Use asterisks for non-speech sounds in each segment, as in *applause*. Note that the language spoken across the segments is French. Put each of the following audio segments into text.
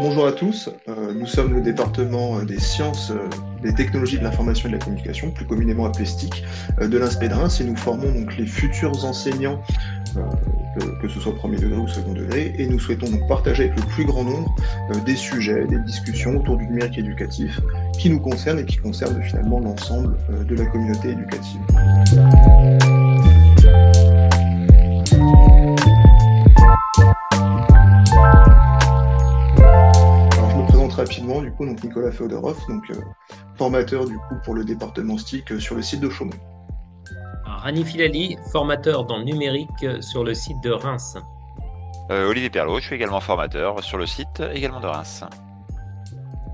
Bonjour à tous, euh, nous sommes le département des sciences, euh, des technologies de l'information et de la communication, plus communément appelé STIC, euh, de l'INSPE et nous formons donc les futurs enseignants, que, que, ce soit premier degré ou second degré, et nous souhaitons donc partager avec le plus grand nombre des sujets, des discussions autour du numérique éducatif qui nous concernent et qui concernent finalement l'ensemble de la communauté éducative. rapidement, du coup, donc Nicolas Feodorov, donc euh, formateur du coup pour le département STIC euh, sur le site de Chaumont. Rani Filali, formateur dans le numérique euh, sur le site de Reims. Olivier Perlot, je suis également formateur sur le site également de Reims.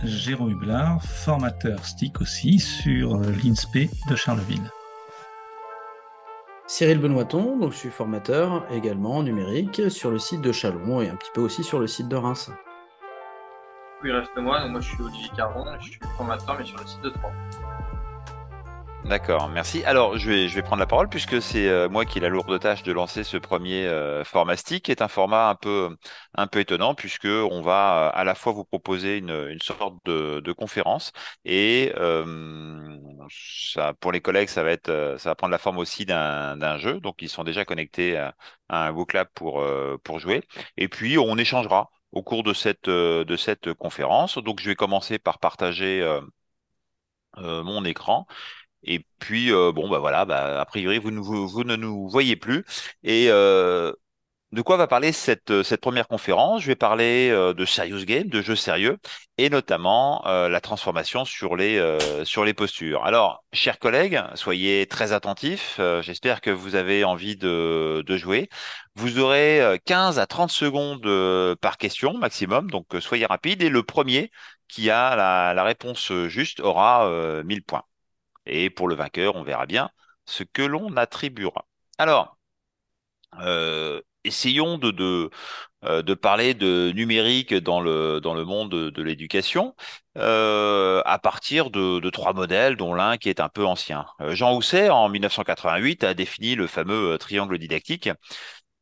Jérôme Hublard, formateur STIC aussi sur l'INSPE de Charleville. Cyril Benoîton, donc je suis formateur également numérique sur le site de Chalon et un petit peu aussi sur le site de Reims il reste moi. Donc moi, je suis Olivier Caron, je suis formateur, mais sur le site de Troyes. D'accord, merci. Alors, je vais, je vais prendre la parole puisque c'est euh, moi qui ai la lourde tâche de lancer ce premier euh, formastique, qui est un format un peu, un peu étonnant puisque on va euh, à la fois vous proposer une, une sorte de, de conférence et euh, ça, pour les collègues, ça va être, ça va prendre la forme aussi d'un jeu. Donc, ils sont déjà connectés à, un vocab pour, pour jouer. Et puis, on échangera au cours de cette, euh, de cette conférence. Donc, je vais commencer par partager euh, euh, mon écran. Et puis, bon, bah voilà, bah, a priori, vous ne, vous, ne nous voyez plus. Et de quoi va parler cette, euh, cette première conférence? Je vais parler euh, de serious game, de jeux sérieux, et notamment euh, la transformation sur les, sur les postures. Alors, chers collègues, soyez très attentifs. J'espère que vous avez envie de, de jouer. Vous aurez 15 à 30 secondes par question maximum, donc soyez rapides. Et le premier qui a la, la réponse juste aura 1000 points. Et pour le vainqueur, on verra bien ce que l'on attribuera. Alors, euh, essayons euh, de, parler de numérique dans le, dans le monde de, l'éducation euh, à partir de, de, trois modèles, dont l'un qui est un peu ancien. Jean Housset, en 1988, a défini le fameux triangle didactique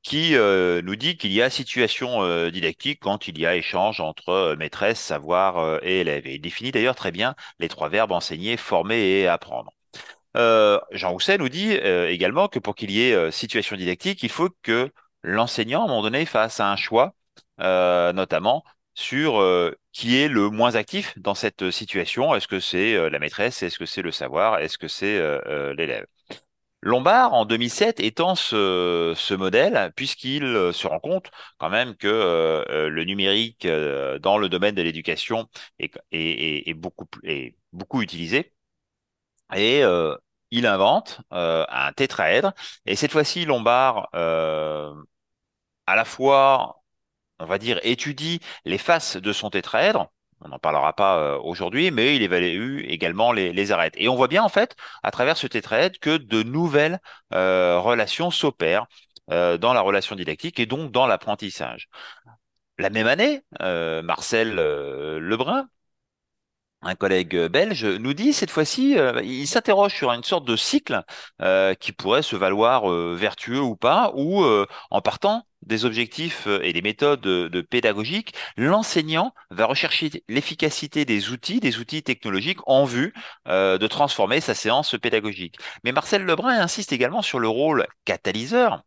qui nous dit qu'il y a situation didactique quand il y a échange entre maîtresse, savoir et élève. Et il définit d'ailleurs très bien les trois verbes enseigner, former et apprendre. Jean Housset nous dit également que pour qu'il y ait situation didactique, il faut que l'enseignant, à un moment donné, à un choix, euh, notamment sur euh, qui est le moins actif dans cette situation. Est-ce que c'est euh, la maîtresse? Est-ce que c'est le savoir? Est-ce que c'est l'élève? Lombard, en 2007, étend ce, modèle puisqu'il se rend compte quand même que le numérique dans le domaine de l'éducation est beaucoup utilisé. Et il invente un tétraèdre. Et cette fois-ci, Lombard à la fois, on va dire, étudie les faces de son tétraèdre. On n'en parlera pas euh, aujourd'hui, mais il évalue également les, les, arêtes. Et on voit bien, en fait, à travers ce tétraèdre, que de nouvelles euh, relations s'opèrent euh, dans la relation didactique et donc dans l'apprentissage. La même année, Marcel Lebrun un collègue belge nous dit cette fois-ci, il s'interroge sur une sorte de cycle qui pourrait se valoir vertueux ou pas, ou en partant des objectifs euh, et des méthodes de, pédagogique, l'enseignant va rechercher l'efficacité des outils, des outils technologiques en vue euh, de transformer sa séance pédagogique. Mais Marcel Lebrun insiste également sur le rôle catalyseur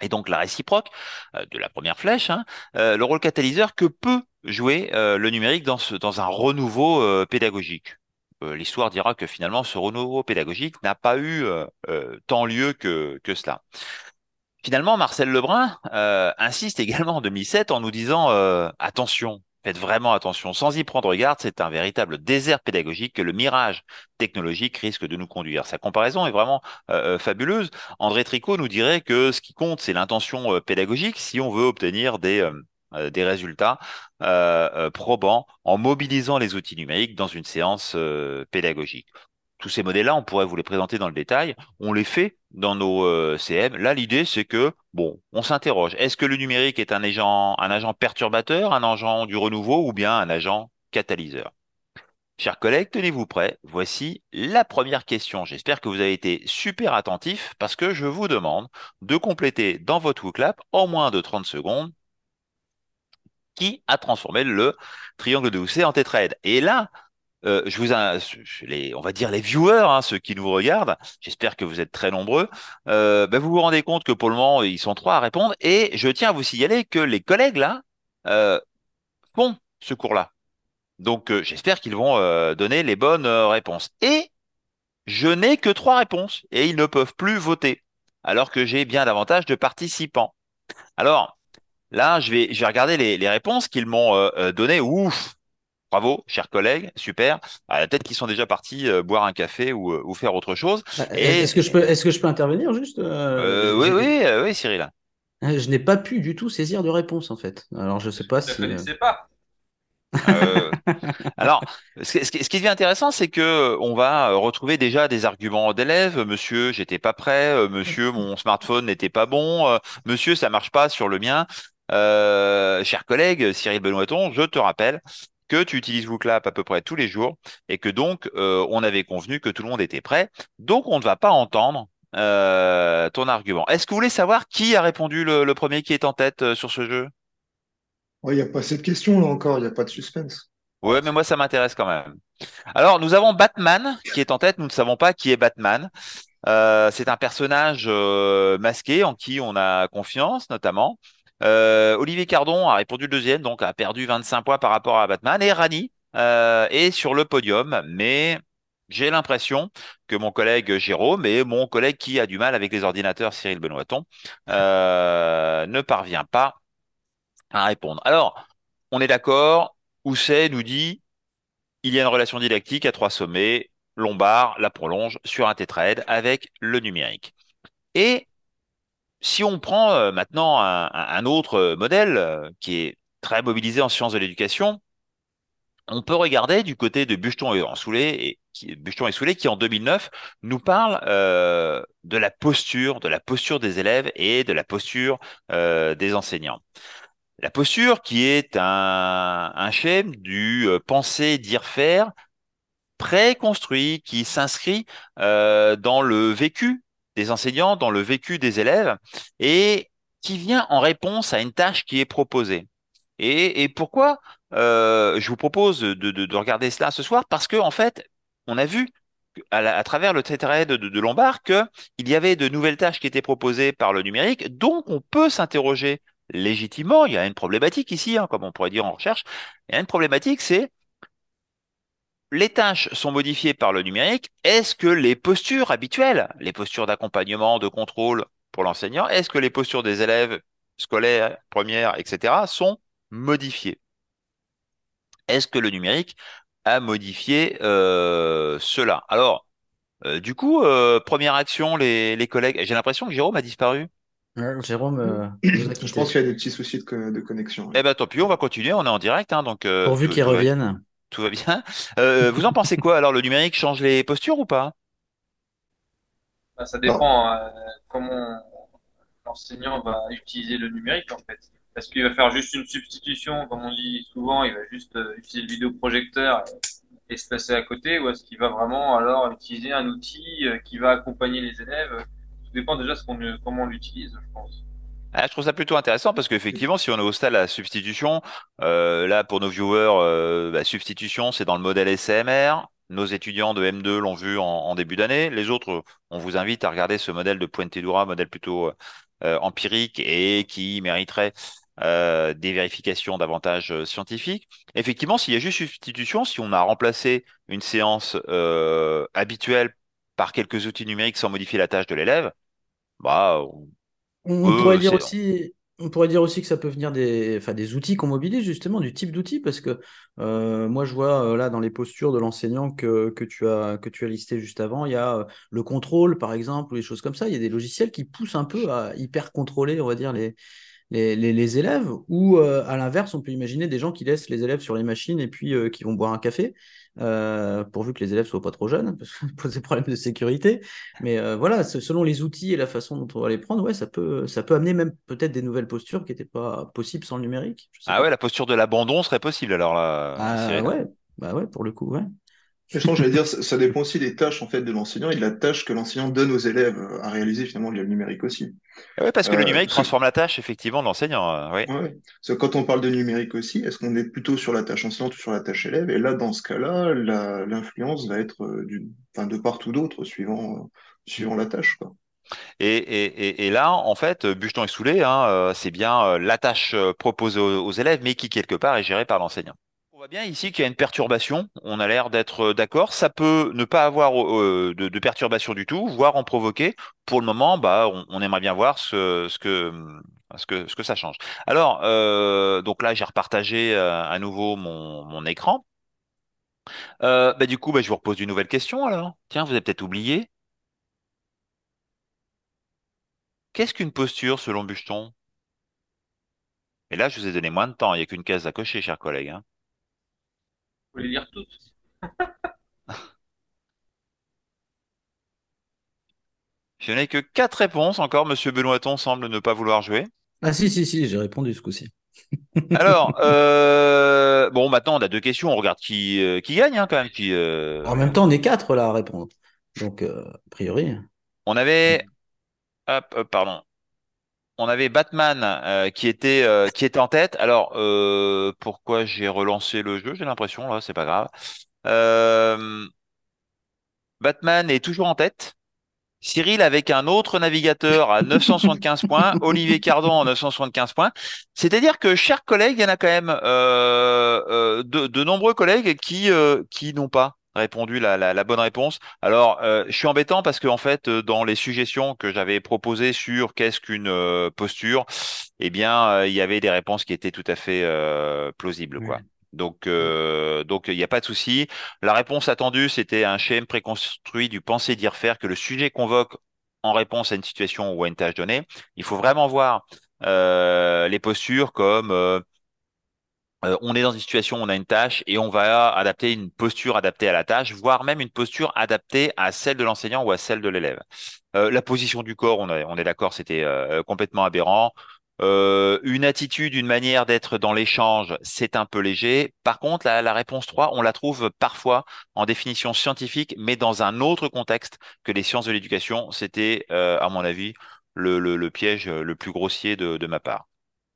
et donc la réciproque euh, de la première flèche, hein, le rôle catalyseur que peut jouer le numérique dans, dans un renouveau pédagogique. L'histoire dira que finalement ce renouveau pédagogique n'a pas eu tant lieu que, que cela. Finalement, Marcel Lebrun euh, insiste également en 2007 en nous disant euh, attention, faites vraiment attention. Sans y prendre garde, c'est un véritable désert pédagogique que le mirage technologique risque de nous conduire. Sa comparaison est vraiment euh, fabuleuse. André Tricot nous dirait que ce qui compte, c'est l'intention pédagogique si on veut obtenir des résultats probants en mobilisant les outils numériques dans une séance pédagogique tous ces modèles-là, on pourrait vous les présenter dans le détail. On les fait dans nos euh, CM. Là, l'idée, c'est que, bon, on s'interroge. Est-ce que le numérique est un agent, perturbateur, un agent du renouveau ou bien un agent catalyseur? Chers collègues, tenez-vous prêts. Voici la première question. J'espère que vous avez été super attentifs parce que je vous demande de compléter dans votre WooClap en moins de 30 secondes qui a transformé le triangle de Housset en tétraède. Et là, euh, on va dire les viewers, hein, ceux qui nous regardent, j'espère que vous êtes très nombreux, euh, ben, vous vous rendez compte que pour le moment, ils sont trois à répondre. Et je tiens à vous signaler que les collègues là euh, font ce cours-là. Donc j'espère qu'ils vont donner les bonnes réponses. Et je n'ai que trois réponses et ils ne peuvent plus voter, alors que j'ai bien davantage de participants. Alors là, je vais, je vais regarder les, les réponses qu'ils m'ont données. Ouf, Bravo, chers collègues, super. Ah, Peut-être qu'ils sont déjà partis boire un café ou, ou faire autre chose. Et... Est-ce que je peux, est-ce que je peux intervenir juste euh, Oui, oui, oui, Cyril. Je n'ai pas pu du tout saisir de réponse en fait. Alors je sais pas Je si. ne connaissais pas. Euh, *laughs* alors, ce, ce qui ce qui devient intéressant, c'est que on va retrouver déjà des arguments d'élèves. Monsieur, j'étais pas prêt. Euh, Monsieur, mon smartphone n'était pas bon. Euh, Monsieur, ça marche pas sur le mien. Euh, chers collègues, Cyril Benoîton, je te rappelle que tu utilises WooClap à peu près tous les jours et que donc euh, on avait convenu que tout le monde était prêt. Donc on ne va pas entendre euh, ton argument. Est-ce que vous voulez savoir qui a répondu le, le premier qui est en tête euh, sur ce jeu? Il n'y a pas cette question là encore, il n'y a pas de suspense. Ouais, mais moi ça m'intéresse quand même. Alors nous avons Batman qui est en tête. Nous ne savons pas qui est Batman. C'est un personnage masqué en qui on a confiance, notamment. Euh, Olivier Cardon a répondu deuxième, donc a perdu 25 points par rapport à Batman. Et Rani euh, est sur le podium, mais j'ai l'impression que mon collègue Jérôme et mon collègue qui a du mal avec les ordinateurs, Cyril Benoîton, euh, ne parvient pas à répondre. Alors, on est d'accord, Housset nous dit il y a une relation didactique à trois sommets, Lombard la prolonge sur un tétraède avec le numérique. Et si on prend euh, maintenant un, autre modèle euh, qui est très mobilisé en sciences de l'éducation, on peut regarder du côté de Bucheton et Soulé, et qui, en 2009 nous parle euh, de la posture, de la posture des élèves et de la posture euh, des enseignants. La posture qui est un, un schème du euh, penser, dire, faire, préconstruit, qui s'inscrit euh, dans le vécu des enseignants, dans le vécu des élèves, et qui vient en réponse à une tâche qui est proposée. Et, et pourquoi euh, je vous propose de, de, de, regarder cela ce soir Parce que en fait, on a vu à, travers le tétraède de, de Lombard qu'il y avait de nouvelles tâches qui étaient proposées par le numérique, donc on peut s'interroger légitimement. Il y a une problématique ici, hein, comme on pourrait dire en recherche. Il y a une problématique, c'est les tâches sont modifiées par le numérique. Est-ce que les postures habituelles, les postures d'accompagnement, de contrôle pour l'enseignant, est-ce que les postures des élèves scolaires, premières, etc., sont modifiées? Est-ce que le numérique a modifié euh, cela? Alors, euh, du coup, euh, première action, les, les collègues. J'ai l'impression que Jérôme a disparu. Ouais, Jérôme, euh, Je pense qu'il y a des petits soucis de, co- de connexion. Eh ben, tant pis, on va continuer. On est en direct, hein, donc euh, Pourvu tout, qu'il tout va, bien. Euh, vous en pensez quoi Alors, le numérique change les postures ou pas? Bah, ça dépend euh, comment l'enseignant va utiliser le numérique en fait. Est-ce qu'il va faire juste une substitution, comme on dit souvent, il va juste euh, utiliser le vidéoprojecteur et, se passer à côté, ou est-ce qu'il va vraiment alors utiliser un outil qui va accompagner les élèves? Tout dépend déjà de comment on l'utilise, je pense. Ah, je trouve ça plutôt intéressant parce qu'effectivement, si on est au stade à la substitution, euh, là pour nos viewers, euh, bah, substitution, c'est dans le modèle SMR. Nos étudiants de M2 l'ont vu en, début d'année. Les autres, on vous invite à regarder ce modèle de Puentedura, modèle plutôt euh, empirique et qui mériterait des vérifications davantage scientifiques. Effectivement, s'il y a juste substitution, si on a remplacé une séance habituelle par quelques outils numériques sans modifier la tâche de l'élève, bah, On, pourrait dire aussi, on pourrait dire aussi que ça peut venir des, enfin, des outils qu'on mobilise justement, du type d'outils, parce que euh, moi je vois euh, là dans les postures de l'enseignant que, que tu as que tu as listé juste avant, il y a euh, le contrôle par exemple, ou des choses comme ça. Il y a des logiciels qui poussent un peu à hyper contrôler, on va dire les les, les, les élèves, ou à l'inverse, on peut imaginer des gens qui laissent les élèves sur les machines et puis qui vont boire un café, euh, pourvu que les élèves soient pas trop jeunes, parce que ça pose des problèmes de sécurité. Mais euh, voilà, selon les outils et la façon dont on va les prendre, ouais, ça peut, ça peut amener même peut-être des nouvelles postures qui n'étaient pas possibles sans le numérique. Ah pas. ouais, la posture de l'abandon serait possible alors là, Ah Cyril. ouais, bah ouais, pour le coup, ouais. Je j'allais dire, ça, dépend aussi des tâches en fait de l'enseignant et de la tâche que l'enseignant donne aux élèves euh, à réaliser finalement via le numérique aussi. Oui, parce que le Euh, numérique transforme la tâche, effectivement, de l'enseignant. euh, oui. ouais, parce que quand on parle de numérique aussi, est-ce qu'on est plutôt sur la tâche enseignante ou sur la tâche élève? Et là, dans ce cas-là, l'influence va être du, enfin, de part ou d'autre suivant, euh, suivant la tâche, quoi. Et, et, et, là, en fait, Bucheton et Soulet, hein, c'est bien la tâche proposée aux, aux élèves, mais qui, quelque part, est gérée par l'enseignant. Bien ici qu'il y a une perturbation. On a l'air d'être euh, d'accord. Ça peut ne pas avoir euh, de, de perturbation du tout, voire en provoquer. Pour le moment, bah, on, aimerait bien voir ce, que, ça change. Alors, euh, donc là, j'ai repartagé euh, à nouveau mon, écran. Euh, bah, du coup, bah, je vous repose une nouvelle question alors. Tiens, vous avez peut-être oublié. Qu'est-ce qu'une posture selon Bucheton? Et là, je vous ai donné moins de temps. Il n'y a qu'une case à cocher, chers collègues. hein. Faut les lire toutes. *laughs* Je n'ai que quatre réponses encore. Monsieur Benoîton semble ne pas vouloir jouer. Ah si, si, si, j'ai répondu ce coup-ci. *laughs* Alors, euh, bon, maintenant, on a deux questions. On regarde qui, euh, qui gagne, hein, quand même. Qui, euh, En même temps, on est quatre là à répondre. Donc, euh, a priori. On avait, hop, hop, pardon. On avait Batman euh, qui était euh, qui était en tête. Alors, euh, pourquoi j'ai relancé le jeu? J'ai l'impression là, c'est pas grave. Euh, Batman est toujours en tête. Cyril avec un autre navigateur à 975 *laughs* points, Olivier Cardon à 975 points. C'est-à-dire que, chers collègues, il y en a quand même euh, euh, de, de nombreux collègues qui euh, qui n'ont pas répondu la, la, la bonne réponse. Alors, euh, je suis embêtant parce que en fait, euh, dans les suggestions que j'avais proposées sur qu'est-ce qu'une euh, posture, eh bien, il y avait des réponses qui étaient tout à fait plausibles, quoi. Donc, euh, donc il n'y a pas de souci. La réponse attendue, c'était un schéma préconstruit du penser dire faire que le sujet convoque en réponse à une situation ou à une tâche donnée. Il faut vraiment voir euh, les postures comme euh, euh, on est dans une situation, on a une tâche et on va adapter une posture adaptée à la tâche, voire même une posture adaptée à celle de l'enseignant ou à celle de l'élève. Euh, la position du corps, on, est d'accord, c'était euh, complètement aberrant. Une attitude, une manière d'être dans l'échange, c'est un peu léger. Par contre, la, réponse 3, on la trouve parfois en définition scientifique, mais dans un autre contexte que les sciences de l'éducation. C'était, à mon avis, le, piège le plus grossier de ma part.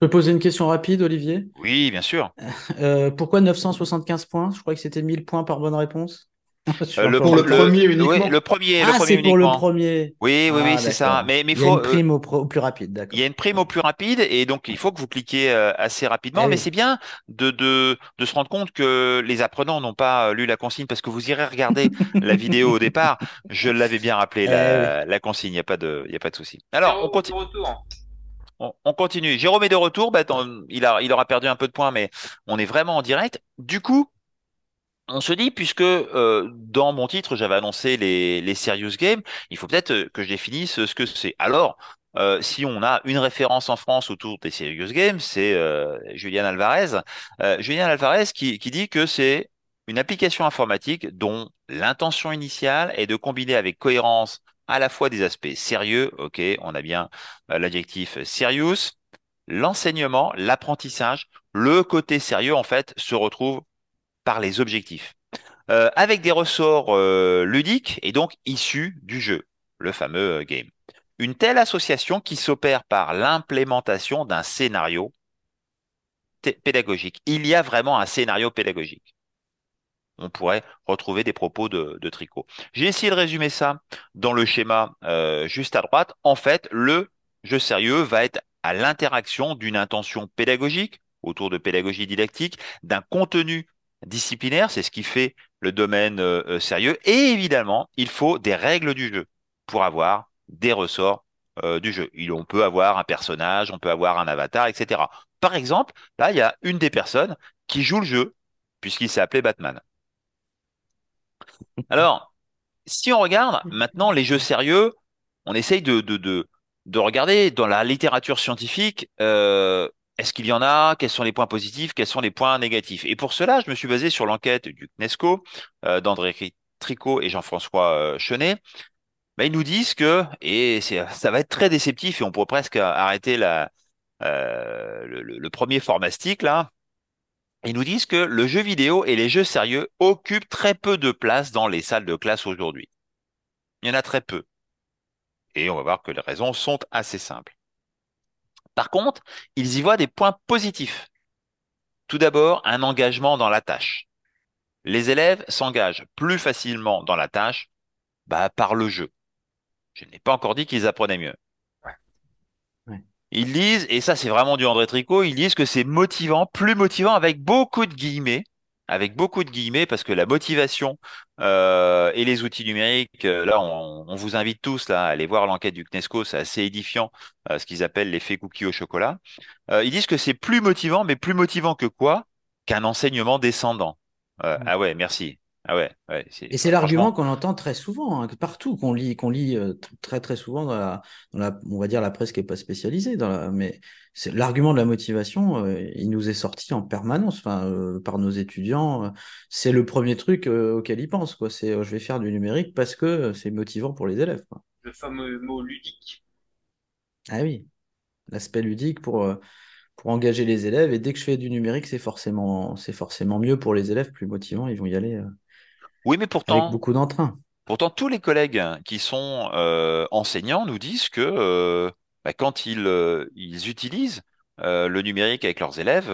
Je peux poser une question rapide, Olivier? Oui, bien sûr. Euh, pourquoi 975 points? Je crois que c'était 1000 points par bonne réponse. *laughs* Euh, peu Pour le embêté. premier uniquement. oui, le premier, le Ah, premier c'est pour le premier. Oui, oui, oui, Ah, c'est ça. Mais, mais Il y a une euh, prime au, pro- au plus rapide, d'accord. il y a une prime au plus rapide et donc il faut que vous cliquiez euh, assez rapidement. Eh Mais oui. c'est bien de, de, de se rendre compte que les apprenants n'ont pas euh, lu la consigne parce que vous irez regarder *laughs* la vidéo au départ. Je l'avais bien rappelé, Eh la, la consigne. Il n'y a pas de, il y a pas de souci. Alors, on continue. retour. On, on continue. Jérôme est de retour. Bah, il aura perdu un peu de points, mais on est vraiment en direct. Du coup, on se dit, puisque euh, dans mon titre, j'avais annoncé les, serious games, il faut peut-être euh, que je définisse ce que c'est. Alors, euh, si on a une référence en France autour des serious games, c'est euh, Alvarez. Euh, Julian Alvarez qui dit que c'est une application informatique dont l'intention initiale est de combiner avec cohérence à la fois des aspects sérieux, ok, on a bien euh, l'adjectif serious, l'enseignement, l'apprentissage, le côté sérieux en fait se retrouve par les objectifs, euh, avec des ressorts euh, ludiques et donc issus du jeu, le fameux game. Une telle association qui s'opère par l'implémentation d'un scénario pédagogique. Il y a vraiment un scénario pédagogique. On pourrait retrouver des propos de, Tricot. J'ai essayé de résumer ça dans le schéma euh, juste à droite. En fait, le jeu sérieux va être à l'interaction d'une intention pédagogique autour de pédagogie didactique, d'un contenu disciplinaire, c'est ce qui fait le domaine euh, euh, sérieux. Et évidemment, il faut des règles du jeu pour avoir des ressorts du jeu. On peut avoir un personnage, on peut avoir un avatar, etc. Par exemple, là, il y a une des personnes qui joue le jeu, puisqu'il s'est appelé Batman. *laughs* Alors, si on regarde maintenant les jeux sérieux, on essaye de, de, de, de regarder dans la littérature scientifique, euh, est-ce qu'il y en a, quels sont les points positifs, quels sont les points négatifs. Et pour cela, je me suis basé sur l'enquête du CNESCO, euh, d'André Tricot et Jean-François euh, Chenet. Ben, ils nous disent que, et ça va être très déceptif, et on pourrait presque arrêter le- le premier formastique là, Ils nous disent que le jeu vidéo et les jeux sérieux occupent très peu de place dans les salles de classe aujourd'hui. Il y en a très peu. Et on va voir que les raisons sont assez simples. Par contre, ils y voient des points positifs. Tout d'abord, un engagement dans la tâche. Les élèves s'engagent plus facilement dans la tâche bah, par le jeu. Je n'ai pas encore dit qu'ils apprenaient mieux. Ils disent, et ça c'est vraiment du André Tricot, ils disent que c'est motivant, plus motivant avec beaucoup de guillemets, avec beaucoup de guillemets, parce que la motivation euh, et les outils numériques, euh, là on, vous invite tous là, à aller voir l'enquête du CNESCO, c'est assez édifiant, euh, ce qu'ils appellent l'effet cookie au chocolat. ils disent que c'est plus motivant, mais plus motivant que quoi? Qu'un enseignement descendant. Ah ouais, merci. Ah ouais, et c'est l'argument qu'on entend très souvent, hein, partout, qu'on lit, qu'on lit euh, très très souvent dans la, dans la, on va dire la presse qui n'est pas spécialisée, dans la, mais c'est l'argument de la motivation, euh, il nous est sorti en permanence, enfin, euh, par nos étudiants. c'est le premier truc auquel ils pensent, quoi. C'est je vais faire du numérique parce que c'est motivant pour les élèves. Le fameux mot ludique. Ah oui, l'aspect ludique pour pour engager les élèves. Et dès que je fais du numérique, c'est forcément, c'est forcément mieux pour les élèves, plus motivant, ils vont y aller. Oui, mais pourtant, avec beaucoup d'entrain. Pourtant, tous les collègues qui sont euh, enseignants nous disent que euh, bah, quand ils, euh, ils utilisent le numérique avec leurs élèves,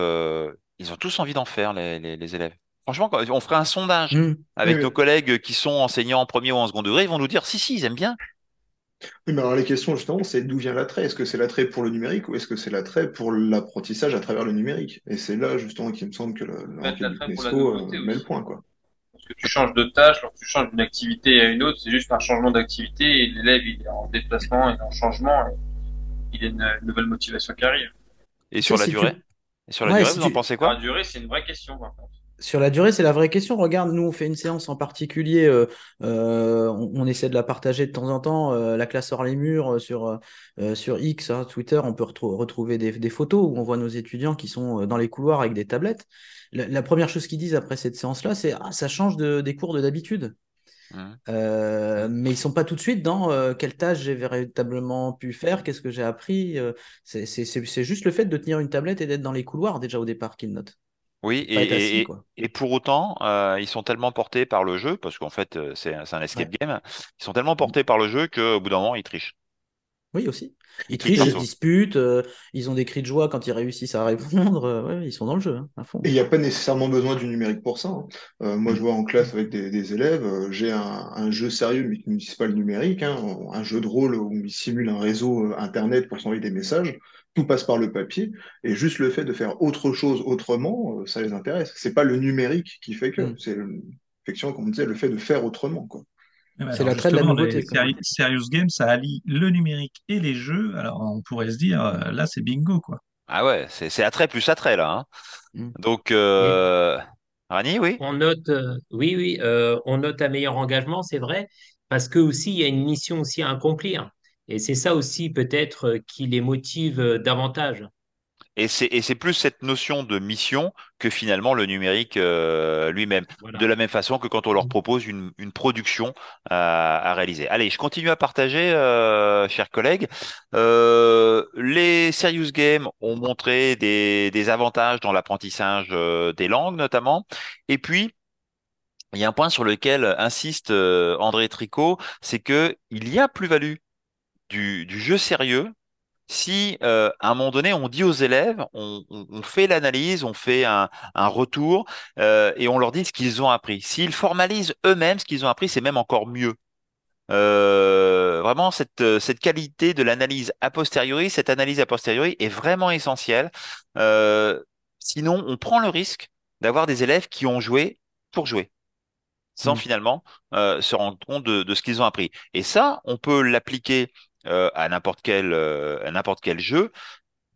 ils ont tous envie d'en faire, les, les, élèves. Franchement, on ferait un sondage mmh. avec nos collègues qui sont enseignants en premier ou en second degré, ils vont nous dire si, si, ils aiment bien. Oui, mais alors les questions justement, c'est d'où vient l'attrait? Est-ce que c'est l'attrait pour le numérique ou est-ce que c'est l'attrait pour l'apprentissage à travers le numérique? Et c'est là justement qu'il me semble que le met le point. Quoi que tu changes de tâche, lorsque tu changes d'une activité à une autre, c'est juste un changement d'activité et l'élève il est en déplacement, il est en changement, et il a une, nouvelle motivation qui arrive. Et sur la durée Et sur la durée, vous en pensez quoi Sur la durée, c'est une vraie question par contre. Sur la durée, c'est la vraie question. Regarde, nous, on fait une séance en particulier. Euh, euh, on, essaie de la partager de temps en temps. Euh, la classe hors les murs sur, sur X, hein, Twitter, on peut retrouver des, des, photos où on voit nos étudiants qui sont dans les couloirs avec des tablettes la, première chose qu'ils disent après cette séance-là, c'est ah, ça change de, des cours de d'habitude. Euh, mais ils sont pas tout de suite dans euh, quelle tâche j'ai véritablement pu faire, qu'est-ce que j'ai appris. Euh, c'est juste le fait de tenir une tablette et d'être dans les couloirs déjà au départ qu'ils notent. Oui, et, et, pour autant, ils sont tellement portés par le jeu, parce qu'en fait, c'est un escape game, ils sont tellement portés par le jeu qu'au bout d'un moment, ils trichent. Oui, aussi. Ils trichent, ils se disputent, euh, ils ont des cris de joie quand ils réussissent à répondre. Euh, ils sont dans le jeu, hein, à fond. Et il n'y a pas nécessairement besoin du numérique pour ça. Hein. Euh, moi, je vois en classe avec des, élèves, j'ai un, jeu sérieux, mais qui n'utilise pas le numérique, hein, un jeu de rôle où ils simulent un réseau Internet pour s'envoyer des messages. Tout passe par le papier, et juste le fait de faire autre chose autrement, ça les intéresse. C'est pas le numérique qui fait que, mm. c'est effectivement, comme on disait, le fait de faire autrement. Quoi. Ben, c'est l'attrait de la nouveauté. Serious Game, ça allie le numérique et les jeux. Alors, on pourrait se dire, euh, là, c'est bingo, quoi. Ah ouais, c'est attrait plus attrait, là. Hein. Mm. Donc, euh... Rani, oui On note, euh, oui, oui, euh, on note un meilleur engagement, c'est vrai, parce que aussi, il y a une mission aussi à accomplir. Et c'est ça aussi, peut-être, qui les motive davantage. Et c'est plus cette notion de mission que finalement le numérique euh, lui-même. De la même façon que quand on leur mm. propose une, une production à, à, réaliser. Allez, je continue à partager, euh, chers collègues. Euh, les serious games ont montré des, des avantages dans l'apprentissage euh, des langues notamment. Et puis, il y a un point sur lequel insiste euh, André Tricot, c'est que il y a plus-value du, du jeu sérieux si euh, à un moment donné on dit aux élèves, on, fait l'analyse, on fait un, retour euh, et on leur dit ce qu'ils ont appris. S'ils formalisent eux-mêmes ce qu'ils ont appris, c'est même encore mieux. Euh, vraiment, cette, cette qualité de l'analyse a posteriori, cette analyse a posteriori est vraiment essentielle. sinon, on prend le risque d'avoir des élèves qui ont joué pour jouer sans mmh. finalement se rendre compte de, de ce qu'ils ont appris. Et ça, on peut l'appliquer euh, à n'importe quel, euh, jeu,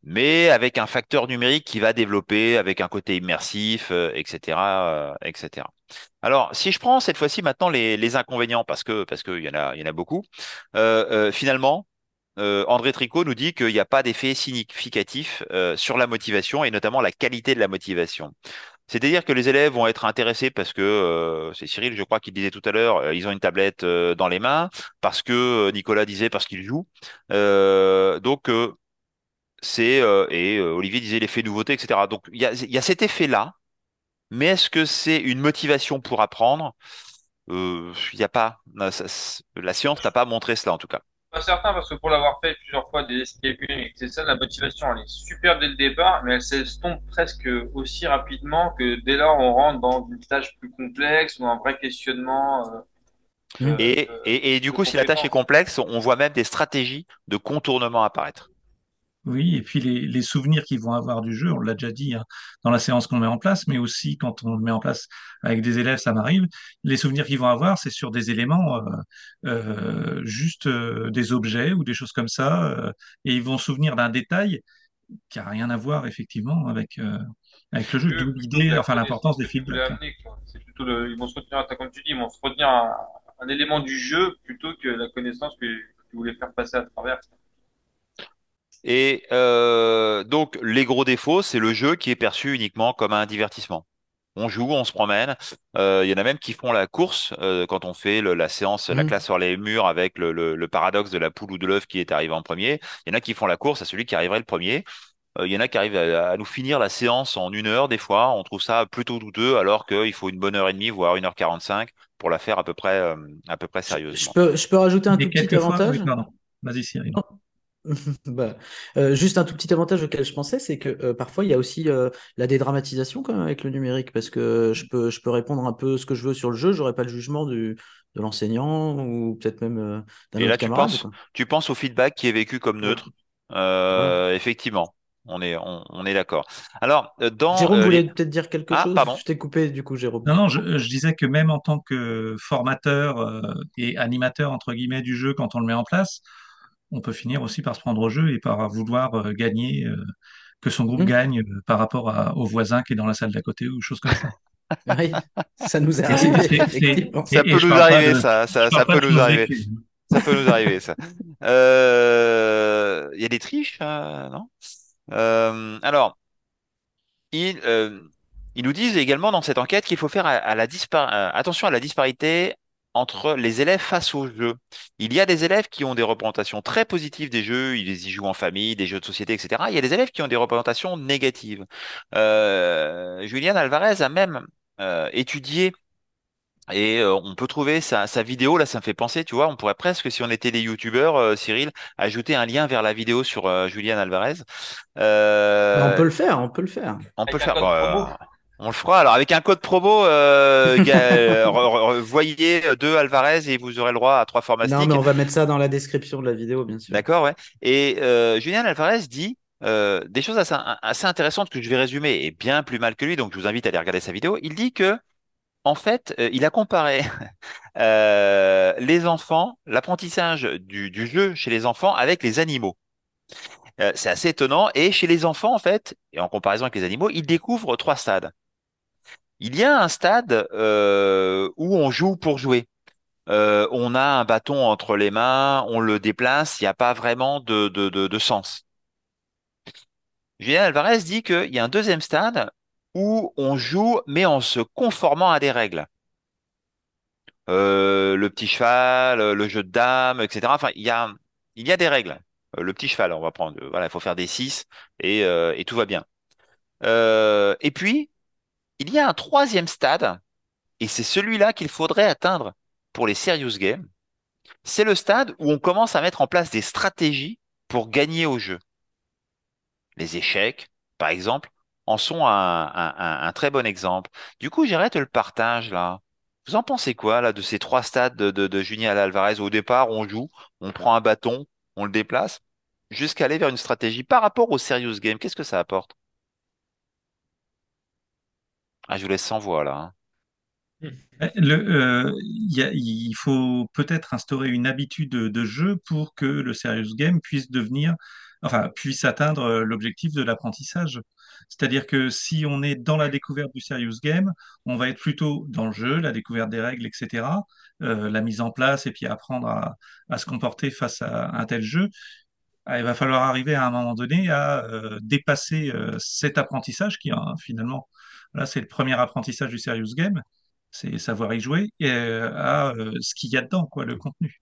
mais avec un facteur numérique qui va développer, avec un côté immersif, etc., euh, etc. Alors, si je prends cette fois-ci maintenant les, inconvénients, parce que qu'il y en a, il y en a beaucoup, finalement, André Tricot nous dit qu'il n'y a pas d'effet significatif sur la motivation et notamment la qualité de la motivation. C'est-à-dire que les élèves vont être intéressés parce que, euh, c'est Cyril, je crois, qui disait tout à l'heure, euh, ils ont une tablette euh, dans les mains, parce que Nicolas disait parce qu'ils jouent. donc, c'est, et Olivier disait l'effet nouveauté, etc. Donc, il y a, y a cet effet-là Mais est-ce que c'est une motivation pour apprendre? Il n'y a pas. la science n'a pas montré cela en tout cas. Pas certain parce que pour l'avoir fait plusieurs fois des escape games, c'est ça la motivation, elle est super dès le départ, mais elle s'estompe presque aussi rapidement que dès lors on rentre dans une tâche plus complexe ou un vrai questionnement. Euh. Et, et, et, du coup, si la tâche est complexe, on voit même des stratégies de contournement apparaître. Oui, et puis les, les souvenirs qu'ils vont avoir du jeu, on l'a déjà dit hein, dans la séance qu'on met en place, mais aussi quand on le met en place avec des élèves, ça m'arrive. Les souvenirs qu'ils vont avoir, c'est sur des éléments, euh, euh, juste euh, des objets ou des choses comme ça, euh, et ils vont se souvenir d'un détail qui a rien à voir effectivement avec euh, avec le jeu. D'où l'idée, enfin l'importance des. C'est plutôt le, ils vont se retenir, comme tu dis, ils vont se retenir un, un élément du jeu plutôt que la connaissance que, tu voulais faire passer à travers. Et euh, donc, les gros défauts, c'est le jeu qui est perçu uniquement comme un divertissement. On joue, on se promène. Euh, il y en a même qui font la course euh, quand on fait le, la séance, la mmh. classe sur les murs avec le, le, le, paradoxe de la poule ou de l'œuf qui est arrivé en premier. Il y en a qui font la course à celui qui arriverait le premier. Euh, il y en a qui arrivent à, à, nous finir la séance en une heure des fois. On trouve ça plutôt douteux alors qu'il faut une bonne heure et demie, voire une heure quarante-cinq pour la faire à peu près, euh, à peu près sérieusement. Je peux, je peux rajouter un tout petit avantage? Oui. Vas-y Cyril. Oh. *laughs* bah, euh, juste un tout petit avantage auquel je pensais, c'est que euh, parfois il y a aussi euh, la dédramatisation quand même avec le numérique, parce que je peux, je peux répondre un peu ce que je veux sur le jeu, j'aurais pas le jugement du, de l'enseignant ou peut-être même euh, d'un Et autre là, tu penses, tu penses au feedback qui est vécu comme neutre. Euh, Effectivement, on est, on, on est d'accord. Alors, dans Jérôme euh, voulait les- peut-être dire quelque Ah, chose. pardon. Je t'ai coupé du coup, Jérôme. Non, non, je, je disais que même en tant que formateur euh, et animateur, entre guillemets, du jeu, quand on le met en place, on peut finir aussi par se prendre au jeu et par vouloir euh, gagner, euh, que son groupe Hum, gagne euh, par rapport à- au voisin qui est dans la salle d'à côté ou choses comme ça. *laughs* Oui, ça nous effectivement. ça peut nous arriver, ça, ça, peut nous arriver. Ça peut nous arriver, ça. Il y a des triches, euh, non? Euh, alors, ils, euh, ils nous disent également dans cette enquête qu'il faut faire à, à la dispar- attention à la disparité entre les élèves face aux jeux. Il y a des élèves qui ont des représentations très positives des jeux, ils y jouent en famille, des jeux de société, etc. Il y a des élèves qui ont des représentations négatives. Euh, Julian Alvarez a même euh, étudié et euh, on peut trouver sa, sa vidéo, là ça me fait penser, tu vois, on pourrait presque, si on était des youtubeurs, euh, Cyril, ajouter un lien vers la vidéo sur euh, Julian Alvarez. On peut le faire, on peut le faire. on peut le faire. Bon. On le fera. Alors avec un code promo, euh, *laughs* euh, re- re- voyez deux Alvarez et vous aurez le droit à trois formats Non, mais on va mettre ça dans la description de la vidéo, bien sûr. D'accord, ouais. Et euh, Julian Alvarez dit euh, des choses assez, assez intéressantes que je vais résumer et bien plus mal que lui, donc je vous invite à aller regarder sa vidéo. Il dit que en fait, euh, il a comparé *laughs* euh, les enfants, l'apprentissage du, du jeu chez les enfants avec les animaux. Euh, c'est assez étonnant. Et chez les enfants, en fait, et en comparaison avec les animaux, ils découvrent trois stades. Il y a un stade euh, où on joue pour jouer. Euh, on a un bâton entre les mains, on le déplace, il n'y a pas vraiment de, sens. Julien Alvarez dit qu'il y a un deuxième stade où on joue, mais en se conformant à des règles. Euh, le petit cheval, le jeu de dames, etc. Enfin, il y a, des règles. Le petit cheval, on va prendre, voilà, il faut faire des 6 et, tout va bien. Et puis, il y a un troisième stade, et c'est celui-là qu'il faudrait atteindre pour les serious games. C'est le stade où on commence à mettre en place des stratégies pour gagner au jeu. Les échecs, par exemple, en sont un, très bon exemple. Du coup, j'arrête le partage là. Vous en pensez quoi là de ces trois stades de, de, Alvarez? Au départ, on joue, on prend un bâton, on le déplace, jusqu'à aller vers une stratégie par rapport au serious game. Qu'est-ce que ça apporte? Ah, je vous laisse sans voix là. hein. Le, euh, il faut peut-être instaurer une habitude de, jeu pour que le serious game puisse devenir, enfin, puisse atteindre euh, l'objectif de l'apprentissage. C'est-à-dire que si on est dans la découverte du serious game, on va être plutôt dans le jeu, la découverte des règles, etc., euh, la mise en place et puis apprendre à, se comporter face à un tel jeu. Ah, il va falloir arriver à un moment donné à euh, dépasser euh, cet apprentissage qui, hein, finalement, là, c'est le premier apprentissage du serious game, c'est savoir y jouer, et euh, à euh, ce qu'il y a dedans, le contenu.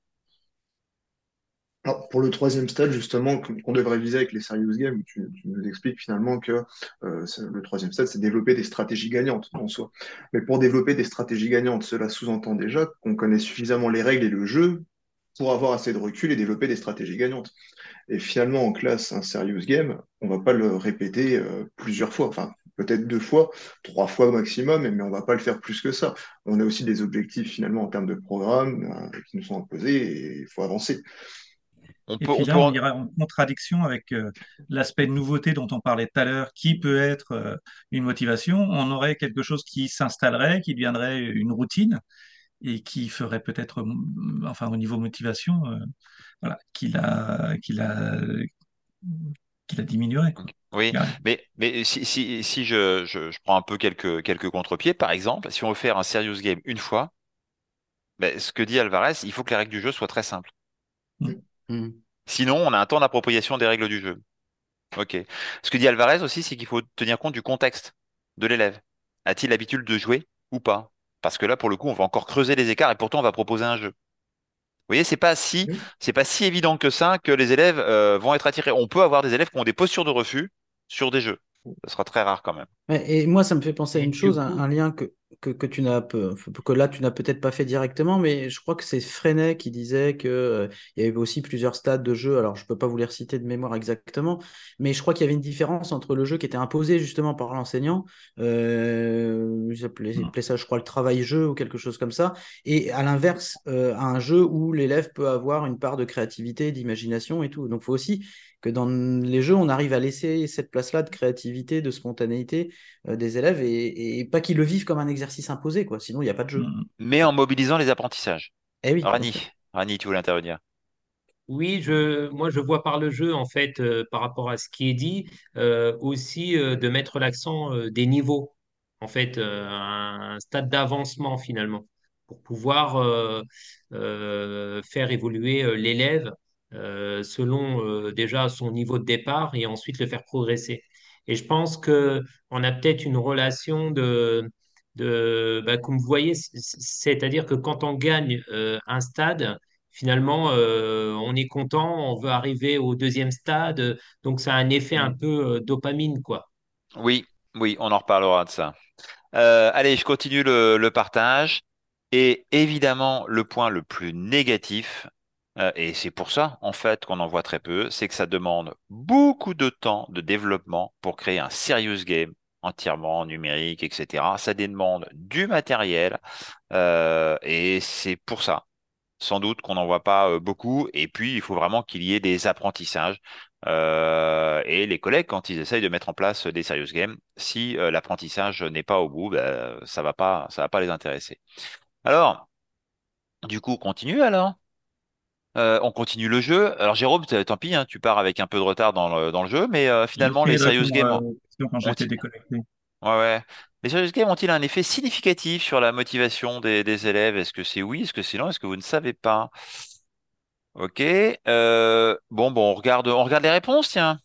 pour le troisième stade, justement, qu'on devrait viser avec les serious games, tu, nous expliques finalement que euh, le troisième stade, c'est développer des stratégies gagnantes en soi. Mais pour développer des stratégies gagnantes, cela sous-entend déjà qu'on connaît suffisamment les règles et le jeu pour avoir assez de recul et développer des stratégies gagnantes. Et finalement, en classe, un serious game, on va pas le répéter plusieurs fois, enfin peut-être deux fois, trois fois maximum, mais on va pas le faire plus que ça. On a aussi des objectifs finalement en termes de programme euh, qui nous sont imposés et il faut avancer. On et puis là, on, ira en contradiction avec euh, l'aspect de nouveauté dont on parlait tout à l'heure, qui peut être une motivation. On aurait quelque chose qui s'installerait, qui deviendrait une routine et qui ferait peut-être, enfin au niveau motivation, voilà, qu'il a, qu'il a diminué. Oui, mais, mais si, si, si je, je, prends un peu quelques, quelques contre-pieds, par exemple, si on veut faire un serious game une fois, ben, ce que dit Alvarez, il faut que les règles du jeu soient très simples. Mm. Mm. Sinon, on a un temps d'appropriation des règles du jeu. Ok. Ce que dit Alvarez aussi, c'est qu'il faut tenir compte du contexte de l'élève. A-t-il l'habitude de jouer ou pas? Parce que là, pour le coup, on va encore creuser les écarts et pourtant on va proposer un jeu. Vous voyez, c'est pas si c'est pas si évident que ça que les élèves euh, vont être attirés. On peut avoir des élèves qui ont des postures de refus sur des jeux. Ce sera très rare quand même. Et moi, ça me fait penser à une chose, un, lien que, que, tu n'as que là tu n'as peut-être pas fait directement, mais je crois que c'est Freinet qui disait que euh, il y avait aussi plusieurs stades de jeu. Alors je peux pas vous les reciter de mémoire exactement, mais je crois qu'il y avait une différence entre le jeu qui était imposé justement par l'enseignant, euh, appelait ça, je crois, le travail-jeu ou quelque chose comme ça, et à l'inverse, euh, un jeu où l'élève peut avoir une part de créativité, d'imagination et tout. Donc il faut aussi que dans les jeux, on arrive à laisser cette place-là de créativité, de spontanéité euh, des élèves et, pas qu'ils le vivent comme un exercice imposé, quoi. Sinon, il n'y a pas de jeu. Mm. Mais en mobilisant les apprentissages. Eh oui. Rani, Rani, tu voulais intervenir oui, je, moi je vois par le jeu, en fait, euh, par rapport à ce qui est dit, euh, aussi de mettre l'accent des niveaux, en fait, un stade d'avancement finalement, pour pouvoir faire évoluer l'élève euh, selon euh, déjà son niveau de départ et ensuite le faire progresser. Et je pense que on a peut-être une relation de, de bah, comme vous voyez, c'est-à-dire que quand on gagne euh, un stade, finalement, on est content, on veut arriver au deuxième stade, donc ça a un effet un peu dopamine, quoi. Oui, oui, on en reparlera de ça. allez, je continue le, le partage. Et évidemment, le point le plus négatif, euh, et c'est pour ça, en fait, qu'on en voit très peu, c'est que ça demande beaucoup de temps de développement pour créer un serious game entièrement numérique, etc. Ça demande du matériel, euh, et c'est pour ça, sans doute, qu'on n'en voit pas euh, beaucoup. Et puis, il faut vraiment qu'il y ait des apprentissages. et les collègues, quand ils essayent de mettre en place des serious games, si l'apprentissage n'est pas au bout, ben, ça va va pas les intéresser. Alors, du coup, continue alors? Euh, on continue le jeu. Alors Jérôme, tant pis, hein, tu pars avec un peu de retard dans le, dans le jeu, mais euh, finalement les serious games. Ouais, ouais. Les serious games ont-ils un effet significatif sur la motivation des, élèves? Est-ce que c'est oui? Est-ce que c'est non? Est-ce que vous ne savez pas? Ok. Euh, bon, bon, on regarde, on regarde les réponses, tiens.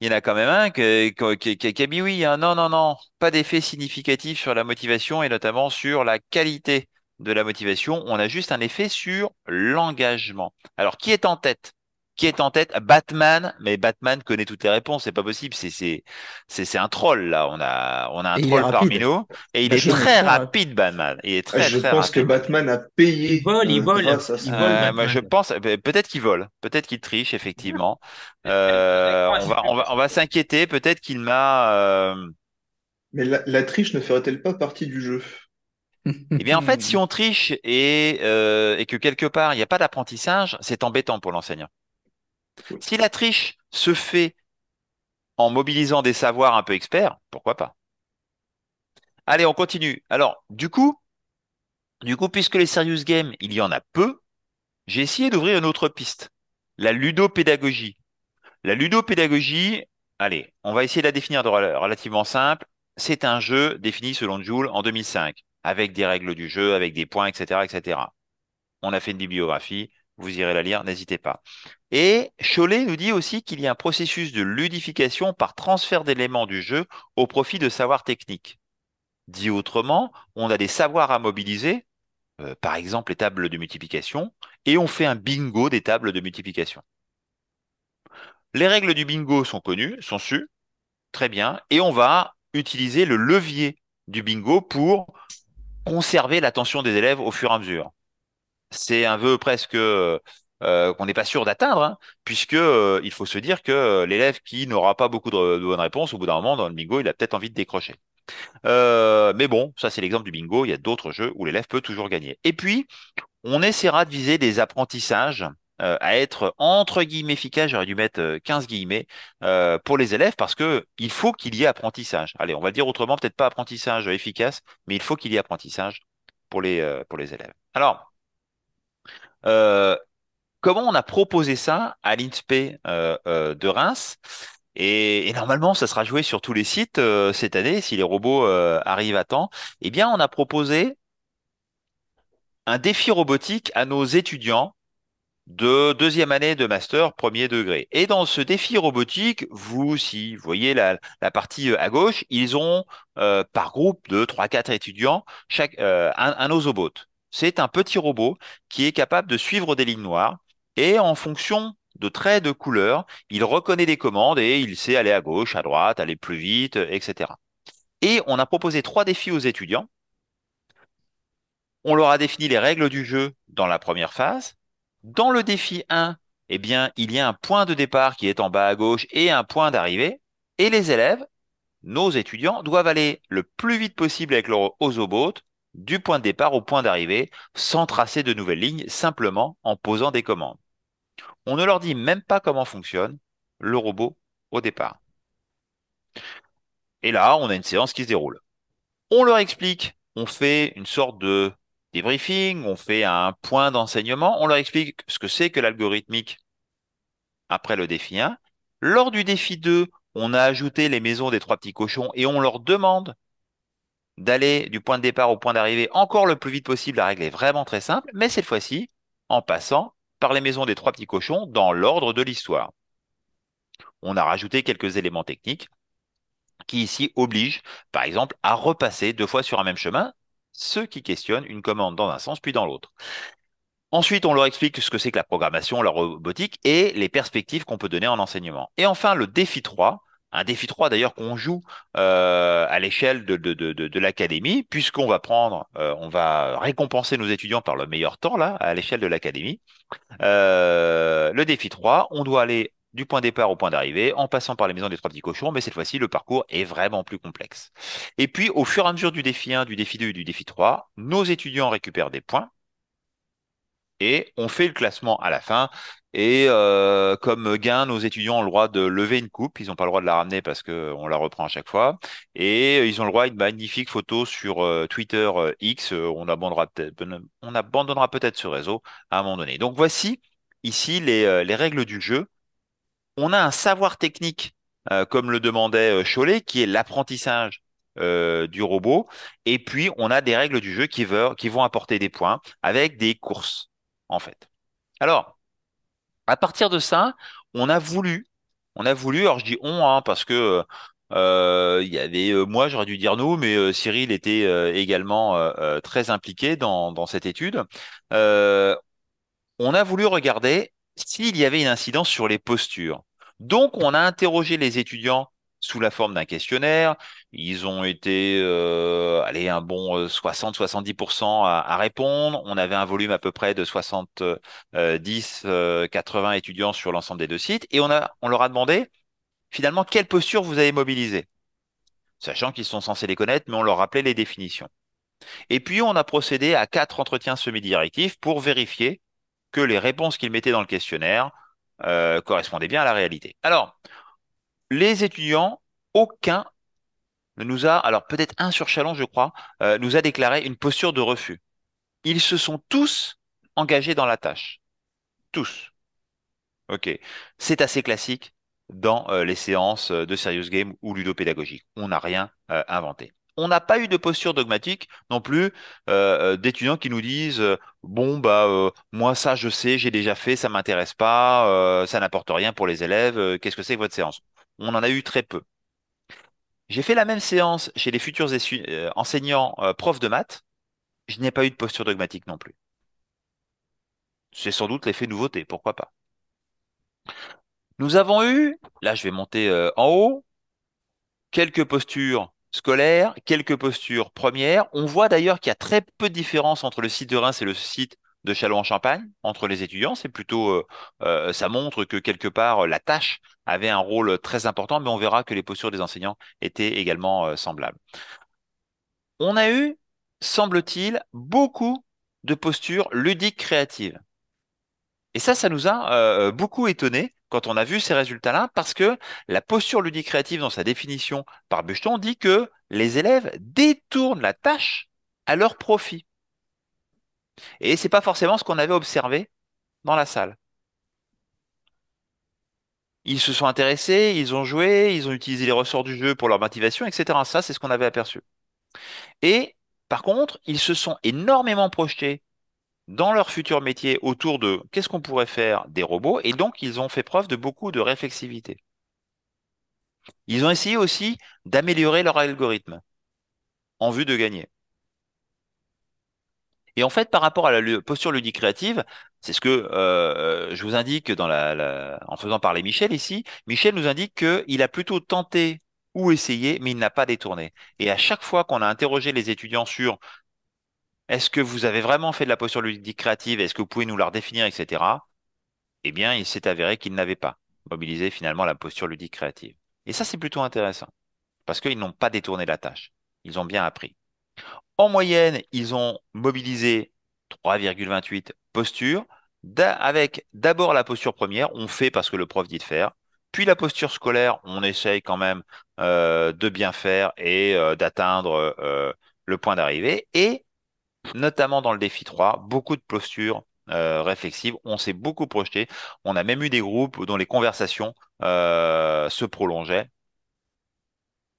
Il y en a quand même un qui, qui, a mis oui. Hein. Non, non, non. Pas d'effet significatif sur la motivation et notamment sur la qualité de la motivation, on a juste un effet sur l'engagement. Alors, qui est en tête? Qui est en tête? Batman, mais Batman connaît toutes les réponses, c'est pas possible, c'est c'est c'est un troll là, on a on a un troll parmi nous. Et il est très rapide Batman, il est très Je pense que Batman a payé. Il vole, il vole. Euh, moi, je pense peut-être qu'il vole, peut-être qu'il triche effectivement. *laughs* Euh, on va on va on va s'inquiéter, peut-être qu'il m'a euh, Mais la, la triche ne ferait-elle pas partie du jeu? Eh bien, en fait, si *laughs* on triche et, euh, et que quelque part, il n'y a pas d'apprentissage, c'est embêtant pour l'enseignant. Si la triche se fait en mobilisant des savoirs un peu experts, pourquoi pas? Allez, on continue. Alors, du coup, du coup, puisque les serious games, il y en a peu, j'ai essayé d'ouvrir une autre piste, la ludopédagogie. La ludopédagogie, allez, on va essayer de la définir de relativement simple. C'est un jeu défini selon Joule en 2005 avec des règles du jeu, avec des points, etc., etc. On a fait une bibliographie, vous irez la lire, n'hésitez pas. Et Cholet nous dit aussi qu'il y a un processus de ludification par transfert d'éléments du jeu au profit de savoirs techniques. Dit autrement, on a des savoirs à mobiliser euh, par exemple les tables de multiplication, et on fait un bingo des tables de multiplication. Les règles du bingo sont connues, sont sues, très bien, et on va utiliser le levier du bingo pour conserver l'attention des élèves au fur et à mesure. C'est un vœu presque euh, qu'on n'est pas sûr d'atteindre, hein, puisque euh, il faut se dire que l'élève qui n'aura pas beaucoup de, bonnes réponses, au bout d'un moment dans le bingo, il a peut-être envie de décrocher. Euh, mais bon, ça c'est l'exemple du bingo. Il y a d'autres jeux où l'élève peut toujours gagner. Et puis, on essaiera de viser des apprentissages euh, à être entre guillemets efficaces. J'aurais dû mettre 15 euh, guillemets pour les élèves parce que il faut qu'il y ait apprentissage. Allez, on va dire autrement, peut-être pas apprentissage efficace, mais il faut qu'il y ait apprentissage pour les pour les élèves. Alors, comment on a proposé ça à l'INSPE de Reims? Et, normalement, ça sera joué sur tous les sites euh, cette année, si les robots euh, arrivent à temps. Eh bien, on a proposé un défi robotique à nos étudiants de deuxième année de master premier degré. Et dans ce défi robotique, vous, si vous voyez la, partie euh, à gauche, ils ont par groupe de 3-4 étudiants chaque, un, un osobot. C'est un petit robot qui est capable de suivre des lignes noires et en fonction de traits de couleur, il reconnaît des commandes et il sait aller à gauche, à droite, aller plus vite, etc. Et on a proposé trois défis aux étudiants. On leur a défini les règles du jeu dans la première phase. Dans le défi 1, eh bien, il y a un point de départ qui est en bas à gauche et un point d'arrivée. Et les élèves, nos étudiants, doivent aller le plus vite possible avec leur osobot du point de départ au point d'arrivée sans tracer de nouvelles lignes, simplement en posant des commandes. On ne leur dit même pas comment fonctionne le robot au départ. Et là, on a une séance qui se déroule. On leur explique, on fait une sorte de débriefing, on fait un point d'enseignement, on leur explique ce que c'est que l'algorithmique après le défi 1. Lors du défi 2, on a ajouté les maisons des trois petits cochons et on leur demande d'aller du point de départ au point d'arrivée encore le plus vite possible. La règle est vraiment très simple, mais cette fois-ci, en passant par les maisons des trois petits cochons dans l'ordre de l'histoire. On a rajouté quelques éléments techniques qui ici obligent, par exemple, à repasser deux fois sur un même chemin, ce qui questionne une commande dans un sens puis dans l'autre. Ensuite, on leur explique ce que c'est que la programmation, la robotique et les perspectives qu'on peut donner en enseignement. Et enfin, le défi 3, un défi 3 d'ailleurs qu'on joue euh, à l'échelle de, de, l'académie, puisqu'on va prendre, euh, on va récompenser nos étudiants par le meilleur temps là, à l'échelle de l'académie. Euh, le défi 3, on doit aller du point départ au point d'arrivée en passant par les maisons des trois petits cochons, mais cette fois-ci, le parcours est vraiment plus complexe. Et puis, au fur et à mesure du défi 1, du défi 2 et du défi 3, nos étudiants récupèrent des points et on fait le classement à la fin. Et euh, comme gain, nos étudiants ont le droit de lever une coupe. Ils n'ont pas le droit de la ramener parce qu'on la reprend à chaque fois. Et ils ont le droit à une magnifique photo sur euh, Twitter euh, X. On abandonnera peut-être, on abandonnera peut-être ce réseau à un moment donné. Donc voici ici les règles du jeu. On a un savoir technique, comme le demandait Cholet, qui est l'apprentissage du robot. Et puis, on a des règles du jeu qui, vont apporter des points avec des courses, en fait. Alors, à partir de ça, on a voulu, on a voulu, alors je dis on, hein, parce que euh, il y avait euh, moi, j'aurais dû dire nous, mais euh, Cyril était également très impliqué dans cette étude. on a voulu regarder s'il y avait une incidence sur les postures. Donc, on a interrogé les étudiants sous la forme d'un questionnaire. Ils ont été, euh, allez, un bon 60-70% euh, à, répondre. On avait un volume à peu près de 70-80 euh, étudiants sur l'ensemble des deux sites. Et on, on leur a demandé, finalement, quelle posture vous avez mobilisée? Sachant qu'ils sont censés les connaître, mais on leur rappelait les définitions. Et puis, on a procédé à quatre entretiens semi-directifs pour vérifier que les réponses qu'ils mettaient dans le questionnaire euh, correspondaient bien à la réalité. Alors, les étudiants, aucun ne nous a, alors peut-être un sur Chalon, je crois, euh, nous a déclaré une posture de refus. Ils se sont tous engagés dans la tâche. Tous. Ok. C'est assez classique dans euh, les séances de Serious Game ou ludopédagogique. On n'a rien inventé. On n'a pas eu de posture dogmatique non plus d'étudiants qui nous disent bon bah moi ça je sais j'ai déjà fait ça m'intéresse pas ça n'apporte rien pour les élèves qu'est-ce que c'est que votre séance? On en a eu très peu. J'ai fait la même séance chez les futurs euh, enseignants euh, profs de maths. je n'ai pas eu de posture dogmatique non plus. C'est sans doute l'effet nouveauté, pourquoi pas. Nous avons eu, là je vais monter euh, en haut, quelques postures scolaires, quelques postures premières. On voit d'ailleurs qu'il y a très peu de différence entre le site de Reims et le site de Châlons-en-Champagne entre les étudiants. C'est plutôt, euh, euh, ça montre que quelque part la tâche avait un rôle très important, mais on verra que les postures des enseignants étaient également semblables. On a eu, semble-t-il, beaucoup de postures ludiques créatives. Et ça, ça nous a euh, beaucoup étonné quand on a vu ces résultats-là, parce que la posture ludique créative, dans sa définition par Bucheton, dit que les élèves détournent la tâche à leur profit. Et c'est pas forcément ce qu'on avait observé dans la salle. Ils se sont intéressés, ils ont joué, ils ont utilisé les ressorts du jeu pour leur motivation, etc. Ça, c'est ce qu'on avait aperçu. Et par contre, ils se sont énormément projetés dans leur futur métier autour de qu'est-ce qu'on pourrait faire des robots, et donc ils ont fait preuve de beaucoup de réflexivité. Ils ont essayé aussi d'améliorer leur algorithme en vue de gagner. Et en fait, par rapport à la posture ludique créative, c'est ce que euh, je vous indique en faisant parler Michel ici. Michel nous indique qu'il a plutôt tenté ou essayé, mais il n'a pas détourné. Et à chaque fois qu'on a interrogé les étudiants sur est-ce que vous avez vraiment fait de la posture ludique créative? Est-ce que vous pouvez nous la redéfinir, etc. Eh bien, il s'est avéré qu'ils n'avaient pas mobilisé finalement la posture ludique créative. Et ça, c'est plutôt intéressant parce qu'ils n'ont pas détourné la tâche. Ils ont bien appris. En moyenne, ils ont mobilisé 3,28 postures avec d'abord la posture première, on fait parce que le prof dit de faire, puis la posture scolaire, on essaye quand même euh, de bien faire et euh, d'atteindre euh, le point d'arrivée, et notamment dans le défi 3, beaucoup de postures euh, réflexives. On s'est beaucoup projeté. On a même eu des groupes dont les conversations euh, se prolongeaient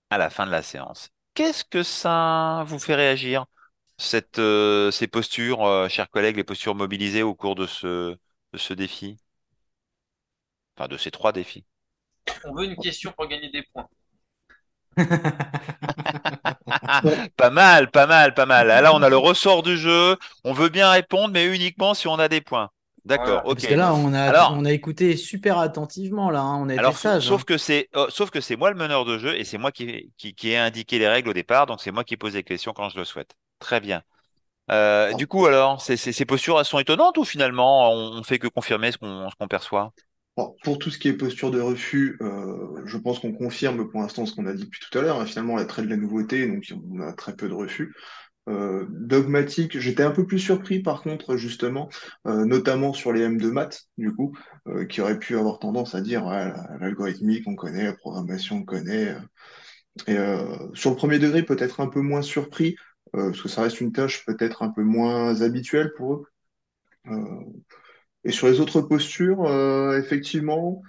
à la fin de la séance. Qu'est-ce que ça vous fait réagir, cette, euh, ces postures, chers collègues, les postures mobilisées au cours de ce, de ce défi? Enfin, de ces trois défis. On veut une question pour gagner des points. *laughs* *laughs* pas mal, pas mal, pas mal. Là, on a le ressort du jeu. On veut bien répondre, mais uniquement si on a des points. D'accord, ok. Parce que là, on a, on a écouté super attentivement, là. Hein. On a été sage. Sauf hein. que c'est, oh, sauf que c'est moi le meneur de jeu et c'est moi qui, qui, ai indiqué les règles au départ, donc c'est moi qui pose les questions quand je le souhaite. Très bien. Euh, du coup, alors, ces postures, elles sont étonnantes ou finalement, on, fait que confirmer ce qu'on perçoit? Pour tout ce qui est posture de refus, euh, je pense qu'on confirme pour l'instant ce qu'on a dit depuis tout à l'heure. Finalement, on a très de la nouveauté, donc on a très peu de refus. Euh, dogmatique, j'étais un peu plus surpris par contre, justement, euh, notamment sur les M de maths, du coup, qui auraient pu avoir tendance à dire l'algorithmique, on connaît, la programmation, on connaît. et sur le premier degré, peut-être un peu moins surpris, parce que ça reste une tâche peut-être un peu moins habituelle pour eux. Et sur les autres postures, euh, effectivement,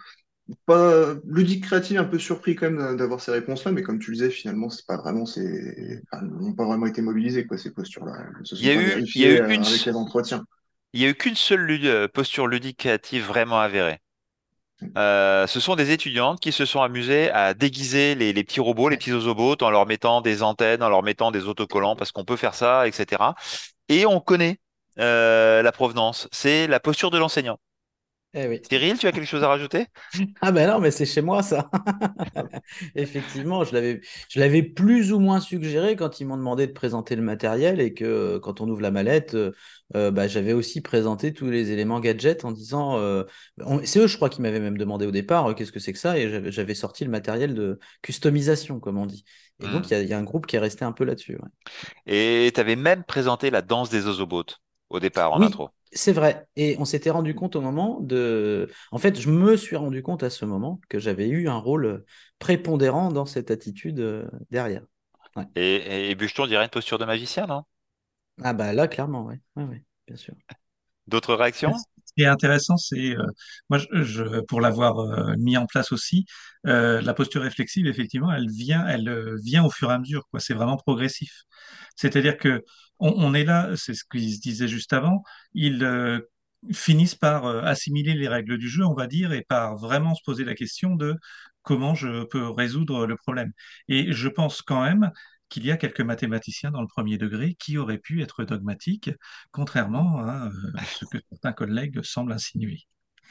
pas ludique créative, un peu surpris quand même d'avoir ces réponses-là, mais comme tu le disais, finalement, c'est pas vraiment, c'est, n'ont pas vraiment été mobilisées quoi ces postures-là. il y a eu, il y a eu une... avec les entretiens. Il y a eu qu'une seule euh, posture ludique créative vraiment avérée. Euh, ce sont des étudiantes qui se sont amusées à déguiser les, les petits robots, les petits ozobots, en leur mettant des antennes, en leur mettant des autocollants, parce qu'on peut faire ça, etc. Et on connaît euh, la provenance, c'est la posture de l'enseignant. Eh oui. Cyril, tu as quelque chose à rajouter? *laughs* Ah ben non, mais c'est chez moi ça. *laughs* Effectivement, je l'avais, je l'avais plus ou moins suggéré quand ils m'ont demandé de présenter le matériel et que quand on ouvre la mallette, euh, bah, j'avais aussi présenté tous les éléments gadgets en disant, euh, c'est eux, je crois, qui m'avaient même demandé au départ, qu'est-ce que c'est que ça Et j'avais sorti le matériel de customisation, comme on dit. Et donc hmm. il y, a un groupe qui est resté un peu là-dessus. Et tu avais même présenté la danse des ozobotes au départ en intro. C'est vrai. Et on s'était rendu compte au moment de. En fait, je me suis rendu compte à ce moment que j'avais eu un rôle prépondérant dans cette attitude euh, derrière. Et, et Bucheton dirait une posture de magicien, non? Ah, bah là, clairement, oui. Ouais, ouais, bien sûr. D'autres réactions? Ce qui est intéressant, c'est, euh, moi, je, pour l'avoir euh, mis en place aussi, la posture réflexive, effectivement, elle vient, elle vient au fur et à mesure. Quoi. C'est vraiment progressif. C'est-à-dire que on, est là, c'est ce qu'ils se disaient juste avant, ils euh, finissent par euh, assimiler les règles du jeu, on va dire, et par vraiment se poser la question de comment je peux résoudre le problème. Et je pense quand même qu'il y a quelques mathématiciens dans le premier degré qui auraient pu être dogmatiques, contrairement à euh, *laughs* ce que certains collègues semblent insinuer.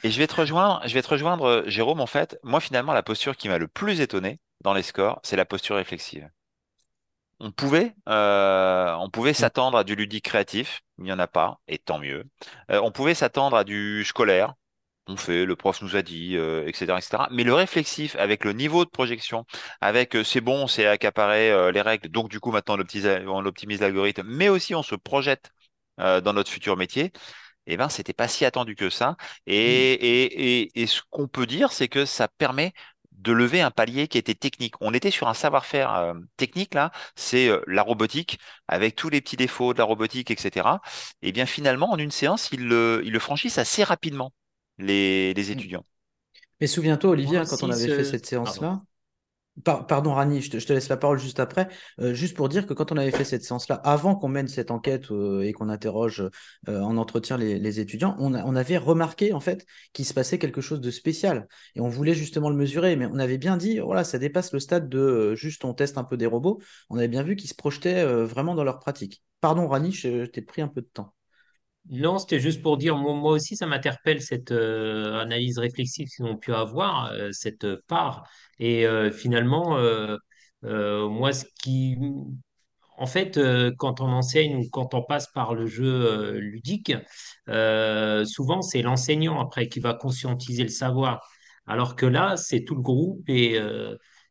Et je vais te rejoindre, je vais te rejoindre, Jérôme, en fait. Moi, finalement, la posture qui m'a le plus étonné dans les scores, c'est la posture réflexive. On pouvait, euh, on pouvait s'attendre à du ludique créatif, il n'y en a pas, et tant mieux. Euh, on pouvait s'attendre à du scolaire, on fait, le prof nous a dit, etc., etc. Mais le réflexif, avec le niveau de projection, avec c'est bon, c'est accaparé les règles, donc du coup maintenant on optimise l'algorithme, mais aussi on se projette dans notre futur métier eh ben, c'était pas si attendu que ça. Et, et, et, ce qu'on peut dire, c'est que ça permet de lever un palier qui était technique. On était sur un savoir-faire euh, technique là, c'est euh, la robotique avec tous les petits défauts de la robotique, etc. Et eh bien finalement, en une séance, ils le, ils le franchissent assez rapidement les, les mmh. étudiants. Mais souviens-toi, Olivier, hein, quand on avait fait cette séance-là, pardon Rani, je te, laisse la parole juste après. Euh, juste pour dire que quand on avait fait cette séance-là, avant qu'on mène cette enquête euh, et qu'on interroge euh, en entretien les, étudiants, on, avait remarqué en fait qu'il se passait quelque chose de spécial et on voulait justement le mesurer, mais on avait bien dit voilà ça dépasse le stade de juste on teste un peu des robots. On avait bien vu qu'ils se projetaient vraiment dans leur pratique. Pardon Rani, je t'ai pris un peu de temps. Non, c'était juste pour dire, moi, aussi, ça m'interpelle cette euh, analyse réflexive qu'ils ont pu avoir, euh, cette part. Et euh, finalement, moi, ce qui. En fait, quand on enseigne ou quand on passe par le jeu ludique, souvent, c'est l'enseignant après qui va conscientiser le savoir. Alors que là, c'est tout le groupe et.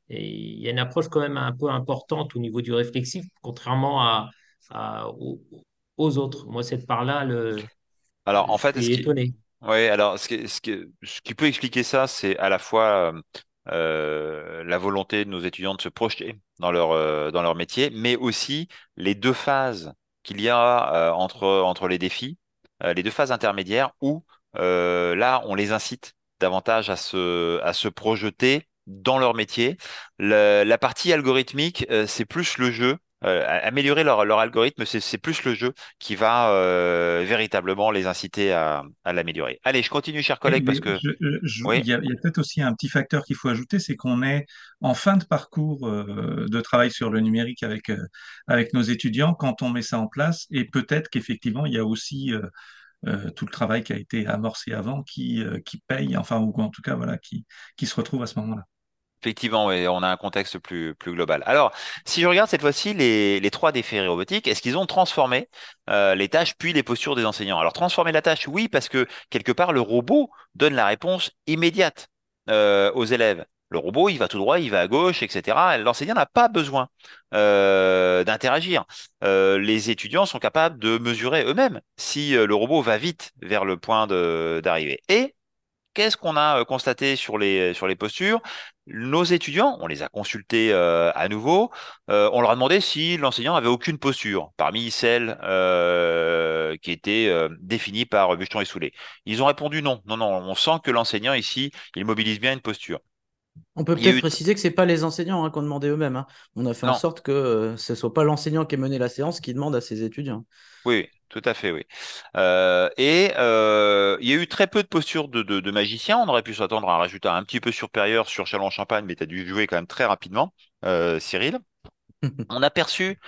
il y a une approche quand même un peu importante au niveau du réflexif, contrairement à, à, aux autres. Moi, cette part-là, le... Alors, en fait, suis étonné. Oui, alors ce qui, ce, qui, ce qui, peut expliquer ça, c'est à la fois euh, euh, la volonté de nos étudiants de se projeter dans leur, euh, dans leur métier, mais aussi les deux phases qu'il y a entre, entre les défis, les deux phases intermédiaires où là, on les incite davantage à se, à se projeter dans leur métier. la partie algorithmique, c'est plus le jeu euh, améliorer leur, leur algorithme, c'est plus le jeu qui va euh, véritablement les inciter à, à l'améliorer. Allez, je continue, chers collègues, parce que il y a, peut-être aussi un petit facteur qu'il faut ajouter, c'est qu'on est en fin de parcours euh, de travail sur le numérique avec avec nos étudiants quand on met ça en place, et peut-être qu'effectivement il y a aussi tout le travail qui a été amorcé avant qui, qui paye, enfin, ou en tout cas, voilà, qui, qui se retrouve à ce moment-là. Effectivement, on a un contexte plus, plus global. Alors, si je regarde cette fois-ci les, les trois défis robotiques, est-ce qu'ils ont transformé euh, les tâches puis les postures des enseignants? Alors, transformer la tâche, oui, parce que quelque part, le robot donne la réponse immédiate euh, aux élèves. Le robot, il va tout droit, il va à gauche, etc. L'enseignant n'a pas besoin euh, d'interagir. les étudiants sont capables de mesurer eux-mêmes si le robot va vite vers le point d'arrivée. Et qu'est-ce qu'on a constaté sur les, sur les postures? Nos étudiants, on les a consultés euh, à nouveau, euh, on leur a demandé si l'enseignant avait aucune posture parmi celles euh, qui étaient définies par Bucheton et Soulet. Ils ont répondu non, non, non, on sent que l'enseignant ici, il mobilise bien une posture. On peut peut-être préciser que ce n'est pas les enseignants hein, qui ont demandé eux-mêmes. Hein. On a fait en sorte que ce ne soit pas l'enseignant qui ait mené la séance qui demande à ses étudiants. Oui, tout à fait, oui. Euh, et euh, il y a eu très peu de postures de, de, magiciens. On aurait pu s'attendre à un résultat un petit peu supérieur sur Chalon-Champagne, mais tu as dû jouer quand même très rapidement, euh, Cyril. *laughs* On a perçu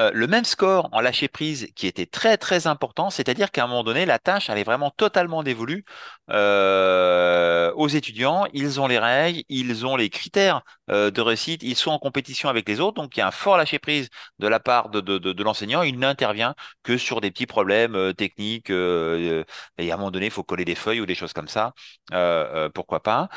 euh, le même score en lâcher prise qui était très très important, c'est-à-dire qu'à un moment donné, la tâche elle est vraiment totalement dévolue euh, aux étudiants. Ils ont les règles, ils ont les critères euh, de réussite, ils sont en compétition avec les autres, donc il y a un fort lâcher prise de la part de, de, de, l'enseignant. Il n'intervient que sur des petits problèmes techniques. et à un moment donné, il faut coller des feuilles ou des choses comme ça. pourquoi pas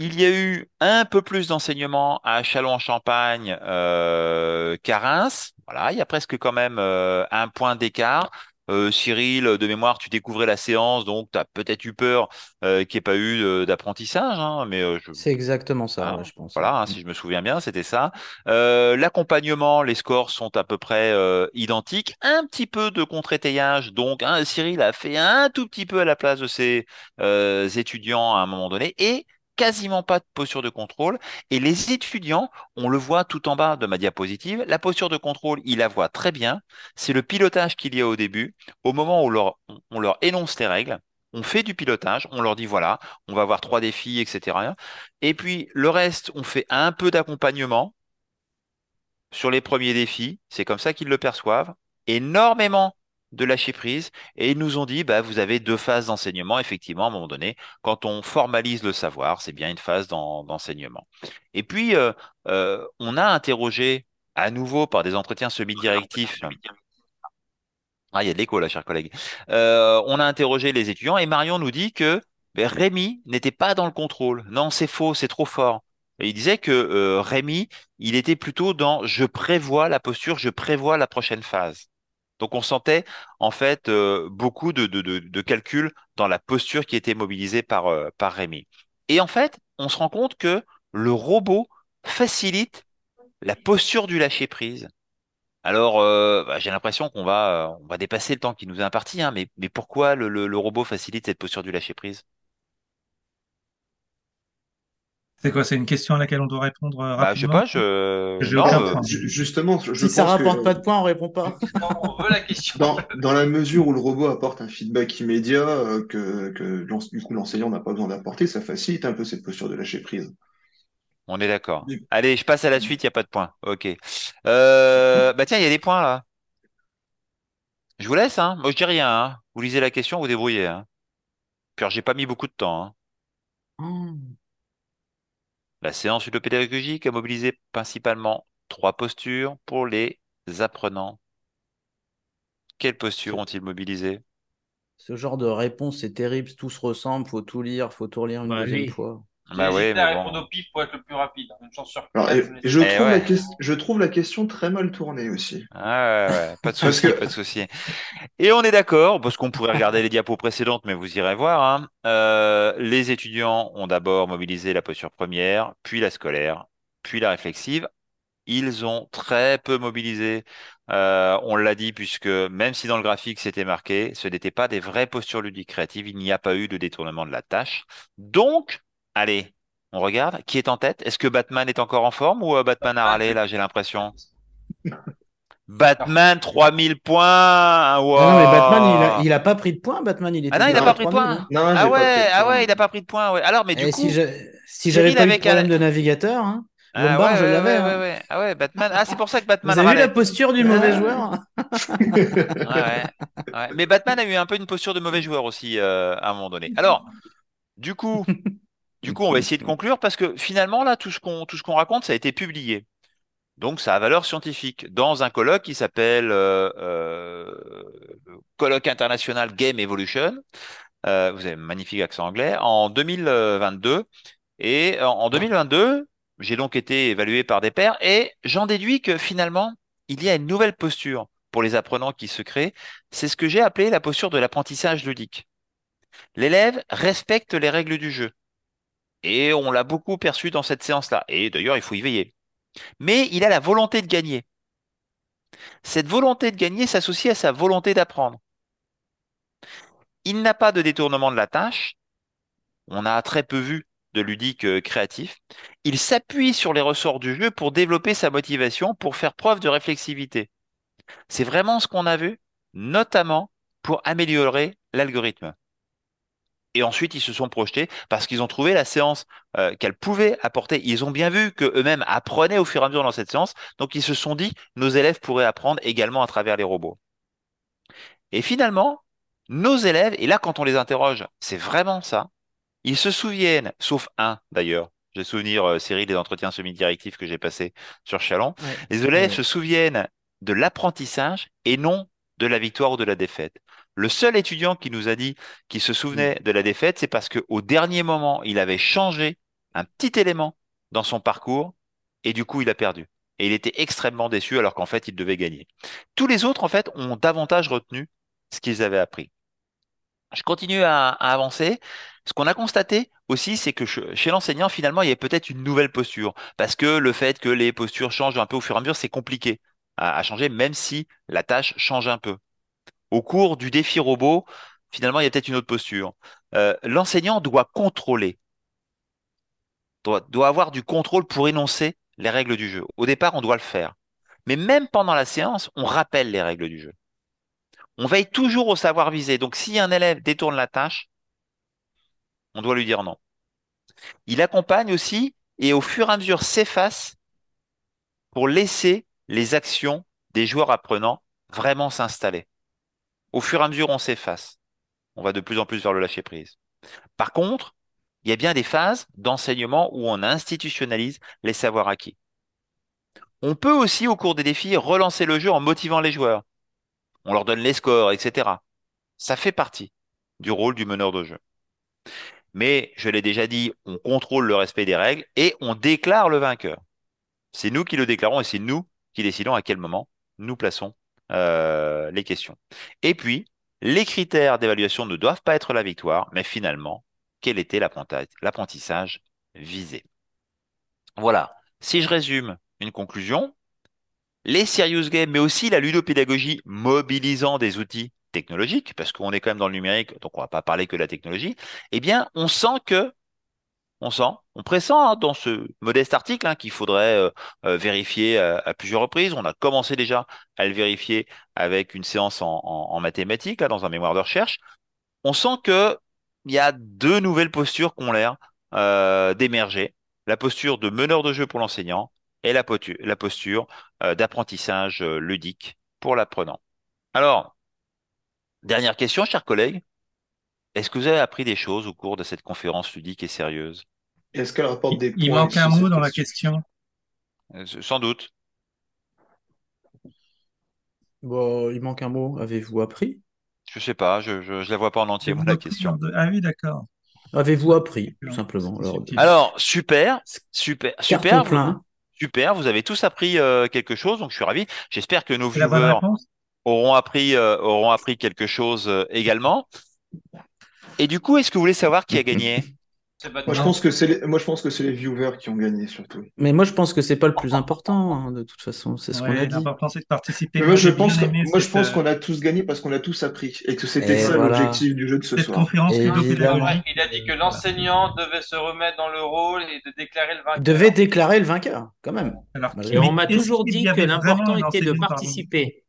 il y a eu un peu plus d'enseignement à Châlons-en-Champagne euh, qu'à Reims. Voilà, il y a presque quand même euh, un point d'écart. Euh, Cyril, de mémoire, tu découvrais la séance, donc tu as peut-être eu peur qu'il n'y ait pas eu d'apprentissage. Hein, mais C'est exactement ça, ah, je pense. Voilà, hein, si je me souviens bien, c'était ça. L'accompagnement, les scores sont à peu près identiques. Un petit peu de contre-étayage, donc hein, Cyril a fait un tout petit peu à la place de ses étudiants à un moment donné. Et quasiment pas de posture de contrôle. Et les étudiants, on le voit tout en bas de ma diapositive, la posture de contrôle, ils la voient très bien. C'est le pilotage qu'il y a au début. Au moment où on leur énonce les règles, on fait du pilotage, on leur dit voilà, on va avoir trois défis, etc. Et puis le reste, on fait un peu d'accompagnement. sur les premiers défis, c'est comme ça qu'ils le perçoivent, énormément de lâcher prise, et ils nous ont dit, bah, vous avez deux phases d'enseignement, effectivement, à un moment donné, quand on formalise le savoir, c'est bien une phase d'enseignement. Et puis, euh, euh, on a interrogé à nouveau par des entretiens semi-directifs. Ah, il y a de l'écho là, chers collègues. Euh, on a interrogé les étudiants et Marion nous dit que ben, Rémi n'était pas dans le contrôle. Non, c'est faux, c'est trop fort. Et il disait que Rémi, il était plutôt dans je prévois la posture, je prévois la prochaine phase. Donc on sentait en fait euh, beaucoup de, de, calculs dans la posture qui était mobilisée par, euh, par Rémi. Et en fait, on se rend compte que le robot facilite la posture du lâcher prise. Alors, bah, j'ai l'impression qu'on va, dépasser le temps qui nous est imparti, hein, mais, pourquoi le, robot facilite cette posture du lâcher prise C'est quoi? C'est une question à laquelle on doit répondre euh, Bah, je sais rapidement? pas, je... Non, euh, Justement, je Si ça pense rapporte que pas de points, on répond pas. Non, on veut la question. dans, dans la mesure où le robot apporte un feedback immédiat euh, que, du coup l'enseignant n'a pas besoin d'apporter, ça facilite un peu cette posture de lâcher prise. on est d'accord. Allez, je passe à la suite, il n'y a pas de points. Ok. Euh, Bah tiens, il y a des points là. Je vous laisse, hein. Moi, je dis rien, hein. Vous lisez la question, vous débrouillez, hein. Puis j'ai pas mis beaucoup de temps, hein. Oh. La séance pédagogique a mobilisé principalement trois postures pour les apprenants. Quelles postures ont-ils mobilisé? ce genre de réponse, c'est terrible. Tout se ressemble. Faut tout lire. Faut tout relire une Bah, deuxième fois. Bah à mais répondre bon. au pif pour être le plus rapide. hein. Une chance sur Alors, et, quatre. et je Eh trouve la ouais. ques- je trouve la question très mal tournée aussi. Ah ouais, ouais, pas de Parce souci, que pas de souci. Et on est d'accord, parce qu'on pourrait regarder les diapos précédentes, mais vous irez voir. hein. Euh, les étudiants ont d'abord mobilisé la posture première, puis la scolaire, puis la réflexive. Ils ont très peu mobilisé, euh, on l'a dit, puisque même si dans le graphique c'était marqué, ce n'étaient pas des vraies postures ludiques créatives, il n'y a pas eu de détournement de la tâche. Donc, allez, on regarde, qui est en tête? Est-ce que Batman est encore en forme ou euh, Batman a râlé, là, j'ai l'impression? *laughs* Batman, 3000 points! Ah non, mais Batman, il a, Waouh! il a pas pris de points. Batman, il Ah était non, il n'a déjà pas à pris de 3000. points. hein. non, Ah pas ouais, de ah ouais, il n'a pas pris de points. Ouais. Alors, mais du Et si coup, si j'avais Cyril pas eu de un... problème de navigateur, hein, Ah ouais, je ouais, l'avais. ouais, ouais, hein. Ah ouais, Batman. Ah, c'est pour ça que Vous Batman avez vu la posture du mauvais Ah. joueur? *laughs* Ouais. Mais Batman a eu un peu une posture de mauvais joueur aussi euh, à un moment donné. Alors, du coup, du coup, on va essayer de conclure parce que finalement, là, tout ce qu'on tout ce qu'on raconte, ça a été publié. Donc, ça a valeur scientifique dans un colloque qui s'appelle euh, euh, Colloque international Game Evolution. Euh, vous avez un magnifique accent anglais. En 2022. Et en en 2022, j'ai donc été évalué par des pairs et j'en déduis que finalement, il y a une nouvelle posture pour les apprenants qui se crée. C'est ce que j'ai appelé la posture de l'apprentissage ludique. L'élève respecte les règles du jeu. Et on l'a beaucoup perçu dans cette séance-là. Et d'ailleurs, il faut y veiller. Mais il a la volonté de gagner. Cette volonté de gagner s'associe à sa volonté d'apprendre. Il n'a pas de détournement de la tâche. On a très peu vu de ludique euh, créatif. Il s'appuie sur les ressorts du jeu pour développer sa motivation, pour faire preuve de réflexivité. C'est vraiment ce qu'on a vu, notamment pour améliorer l'algorithme. Et ensuite, ils se sont projetés parce qu'ils ont trouvé la séance euh, qu'elle pouvait apporter. Ils ont bien vu qu'eux-mêmes apprenaient au fur et à mesure dans cette séance. Donc, ils se sont dit, nos élèves pourraient apprendre également à travers les robots. Et finalement, nos élèves, et là, quand on les interroge, c'est vraiment ça. Ils se souviennent, sauf un d'ailleurs. J'ai souvenir, euh, Cyril, des entretiens semi-directifs que j'ai passés sur Chalon. Ouais. Les élèves Ouais. se souviennent de l'apprentissage et non de la victoire ou de la défaite. Le seul étudiant qui nous a dit qu'il se souvenait de la défaite, c'est parce qu'au dernier moment, il avait changé un petit élément dans son parcours et du coup, il a perdu. Et il était extrêmement déçu alors qu'en fait, il devait gagner. Tous les autres, en fait, ont davantage retenu ce qu'ils avaient appris. Je continue à, à avancer. Ce qu'on a constaté aussi, c'est que che- chez l'enseignant, finalement, il y a peut-être une nouvelle posture. Parce que le fait que les postures changent un peu au fur et à mesure, c'est compliqué à, à changer, même si la tâche change un peu. Au cours du défi robot, finalement, il y a peut-être une autre posture. Euh, l'enseignant doit contrôler, doit, doit avoir du contrôle pour énoncer les règles du jeu. Au départ, on doit le faire. Mais même pendant la séance, on rappelle les règles du jeu. On veille toujours au savoir visé. Donc, si un élève détourne la tâche, on doit lui dire non. Il accompagne aussi et au fur et à mesure s'efface pour laisser les actions des joueurs apprenants vraiment s'installer. Au fur et à mesure, on s'efface. On va de plus en plus vers le lâcher prise. Par contre, il y a bien des phases d'enseignement où on institutionnalise les savoirs acquis. On peut aussi, au cours des défis, relancer le jeu en motivant les joueurs. On leur donne les scores, etc. Ça fait partie du rôle du meneur de jeu. Mais, je l'ai déjà dit, on contrôle le respect des règles et on déclare le vainqueur. C'est nous qui le déclarons et c'est nous qui décidons à quel moment nous plaçons euh, les questions. Et puis, les critères d'évaluation ne doivent pas être la victoire, mais finalement, quel était l'apprentissage visé. Voilà. Si je résume une conclusion, les serious games, mais aussi la ludopédagogie mobilisant des outils technologiques, parce qu'on est quand même dans le numérique, donc on va pas parler que de la technologie, eh bien, on sent que, on sent, on pressent hein, dans ce modeste article hein, qu'il faudrait euh, euh, vérifier à, plusieurs reprises. On a commencé déjà à le vérifier avec une séance en, mathématiques, dans un mémoire de recherche. On sent que il y a deux nouvelles postures qui ont l'air euh, d'émerger. La posture de meneur de jeu pour l'enseignant et la, la posture d'apprentissage ludique pour l'apprenant. Alors, Dernière question, chers collègues. Est-ce que vous avez appris des choses au cours de cette conférence ludique et sérieuse? Est-ce qu'elle rapporte des Il manque un mot dans la question. Euh, sans doute. Bon, il manque un mot. Avez-vous appris? Je sais pas, je ne la vois pas en entier, moi, la question. Ah oui, d'accord. Avez-vous appris, tout simplement Alors, super, super, super. Plein. Super, vous avez tous appris euh, quelque chose, donc je suis ravi. J'espère que nos viewers auront appris, euh, auront appris quelque chose euh, également. Et du coup, est-ce que vous voulez savoir qui a gagné? Moi je, pense que c'est les... moi, je pense que c'est les viewers qui ont gagné surtout. Mais moi, je pense que c'est pas le plus important, hein, de toute façon. C'est ce qu'on a dit. L'important, c'est de participer. moi, je pense, moi, je pense qu'on a tous gagné parce qu'on a tous appris et que c'était ça l'objectif du jeu de ce Cette soir. Conférence il a dit que l'enseignant devait se remettre dans le rôle et de déclarer le vainqueur. Devait déclarer le vainqueur, quand même. Alors, et on m'a toujours dit que l'important était de participer.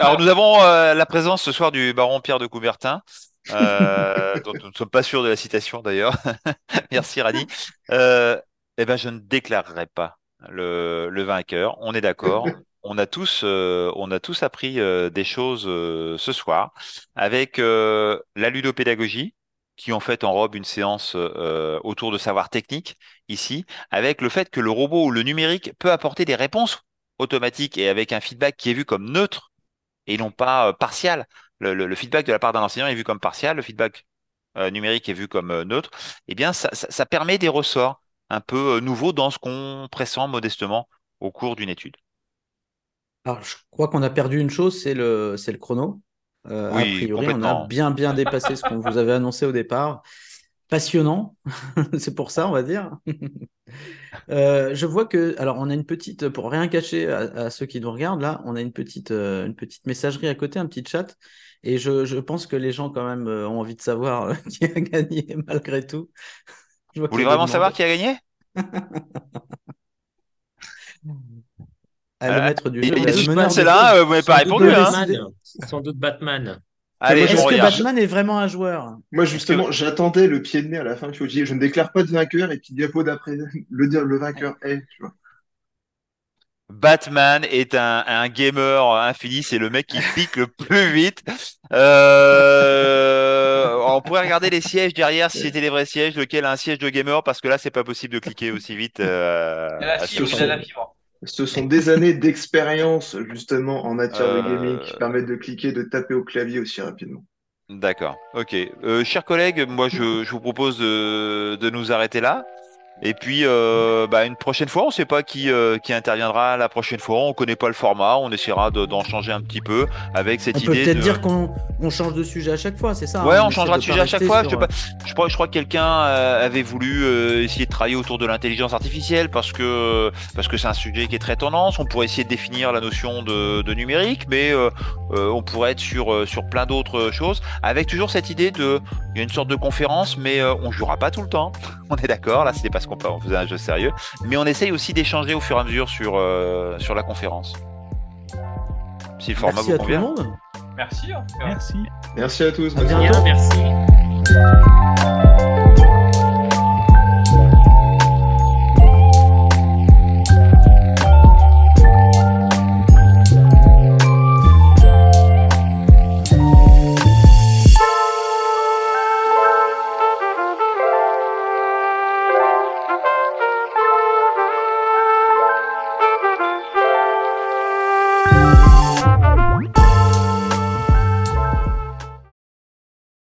Alors nous avons euh, la présence ce soir du baron Pierre de Coubertin, euh, dont nous ne sommes pas sûrs de la citation d'ailleurs. *laughs* Merci Rani. Euh, eh ben je ne déclarerai pas le, vainqueur. On est d'accord. On a tous, euh, on a tous appris des choses ce soir avec la ludopédagogie qui en fait enrobe une séance autour de savoir technique ici, avec le fait que le robot ou le numérique peut apporter des réponses automatique et avec un feedback qui est vu comme neutre et non pas euh, partial. Le, feedback de la part d'un enseignant est vu comme partial, le feedback euh, numérique est vu comme euh, neutre. Eh bien, ça, ça, permet des ressorts un peu nouveaux dans ce qu'on pressent modestement au cours d'une étude. Alors, je crois qu'on a perdu une chose, c'est le, c'est le chrono. oui, a priori, on a bien, bien dépassé ce qu'on vous avait annoncé au départ passionnant, *laughs* c'est pour ça, on va dire. *laughs* Euh, je vois que, alors, on a une petite, pour rien cacher à, ceux qui nous regardent là, on a une petite, euh, une petite messagerie à côté, un petit chat, et je, pense que les gens quand même euh, ont envie de savoir *laughs* qui a gagné malgré tout. Vous voulez vraiment savoir qui a gagné? Le maître du jeu. C'est là, vous m'avez pas répondu. Hein. Sans doute Batman. Est-ce que Batman est vraiment un joueur? Moi, justement, j'attendais le pied de nez à la fin. Tu vois, je ne déclare pas de vainqueur et puis diapo d'après, le vainqueur est. Tu vois. Batman est un, gamer infini, c'est le mec qui clique le plus vite. Euh, on pourrait regarder les sièges derrière si c'était les vrais sièges, lequel a un siège de gamer, parce que là, c'est pas possible de cliquer aussi vite. Euh, la fibre, la fibre. Ce sont des années d'expérience justement en matière de gaming qui euh. permettent de cliquer, de taper au clavier aussi rapidement. D'accord, ok. Euh, chers collègues, moi je, je vous propose de, de, nous arrêter là. Et puis, euh, bah, une prochaine fois, on ne sait pas qui, euh, qui interviendra la prochaine fois. On ne connaît pas le format. On essaiera d'en changer un petit peu avec cette on idée. Peut-être dire qu'on on change de sujet à chaque fois, c'est ça Ouais, hein, on, changera de sujet à chaque fois. Je, pas, je, crois, je crois que quelqu'un euh, avait voulu euh, essayer de travailler autour de l'intelligence artificielle parce que parce que c'est un sujet qui est très tendance. On pourrait essayer de définir la notion de, de numérique, mais euh, on pourrait être sur sur plein d'autres choses avec toujours cette idée de il y a une sorte de conférence, mais on jouera pas tout le temps. *laughs* on est d'accord. Là, c'était parce qu'on on faisait un jeu sérieux, mais on essaye aussi d'échanger au fur et à mesure sur, euh, sur la conférence. Si le format merci vous à convient. Tout le monde. Merci. Merci. Merci à tous. À bientôt. Merci.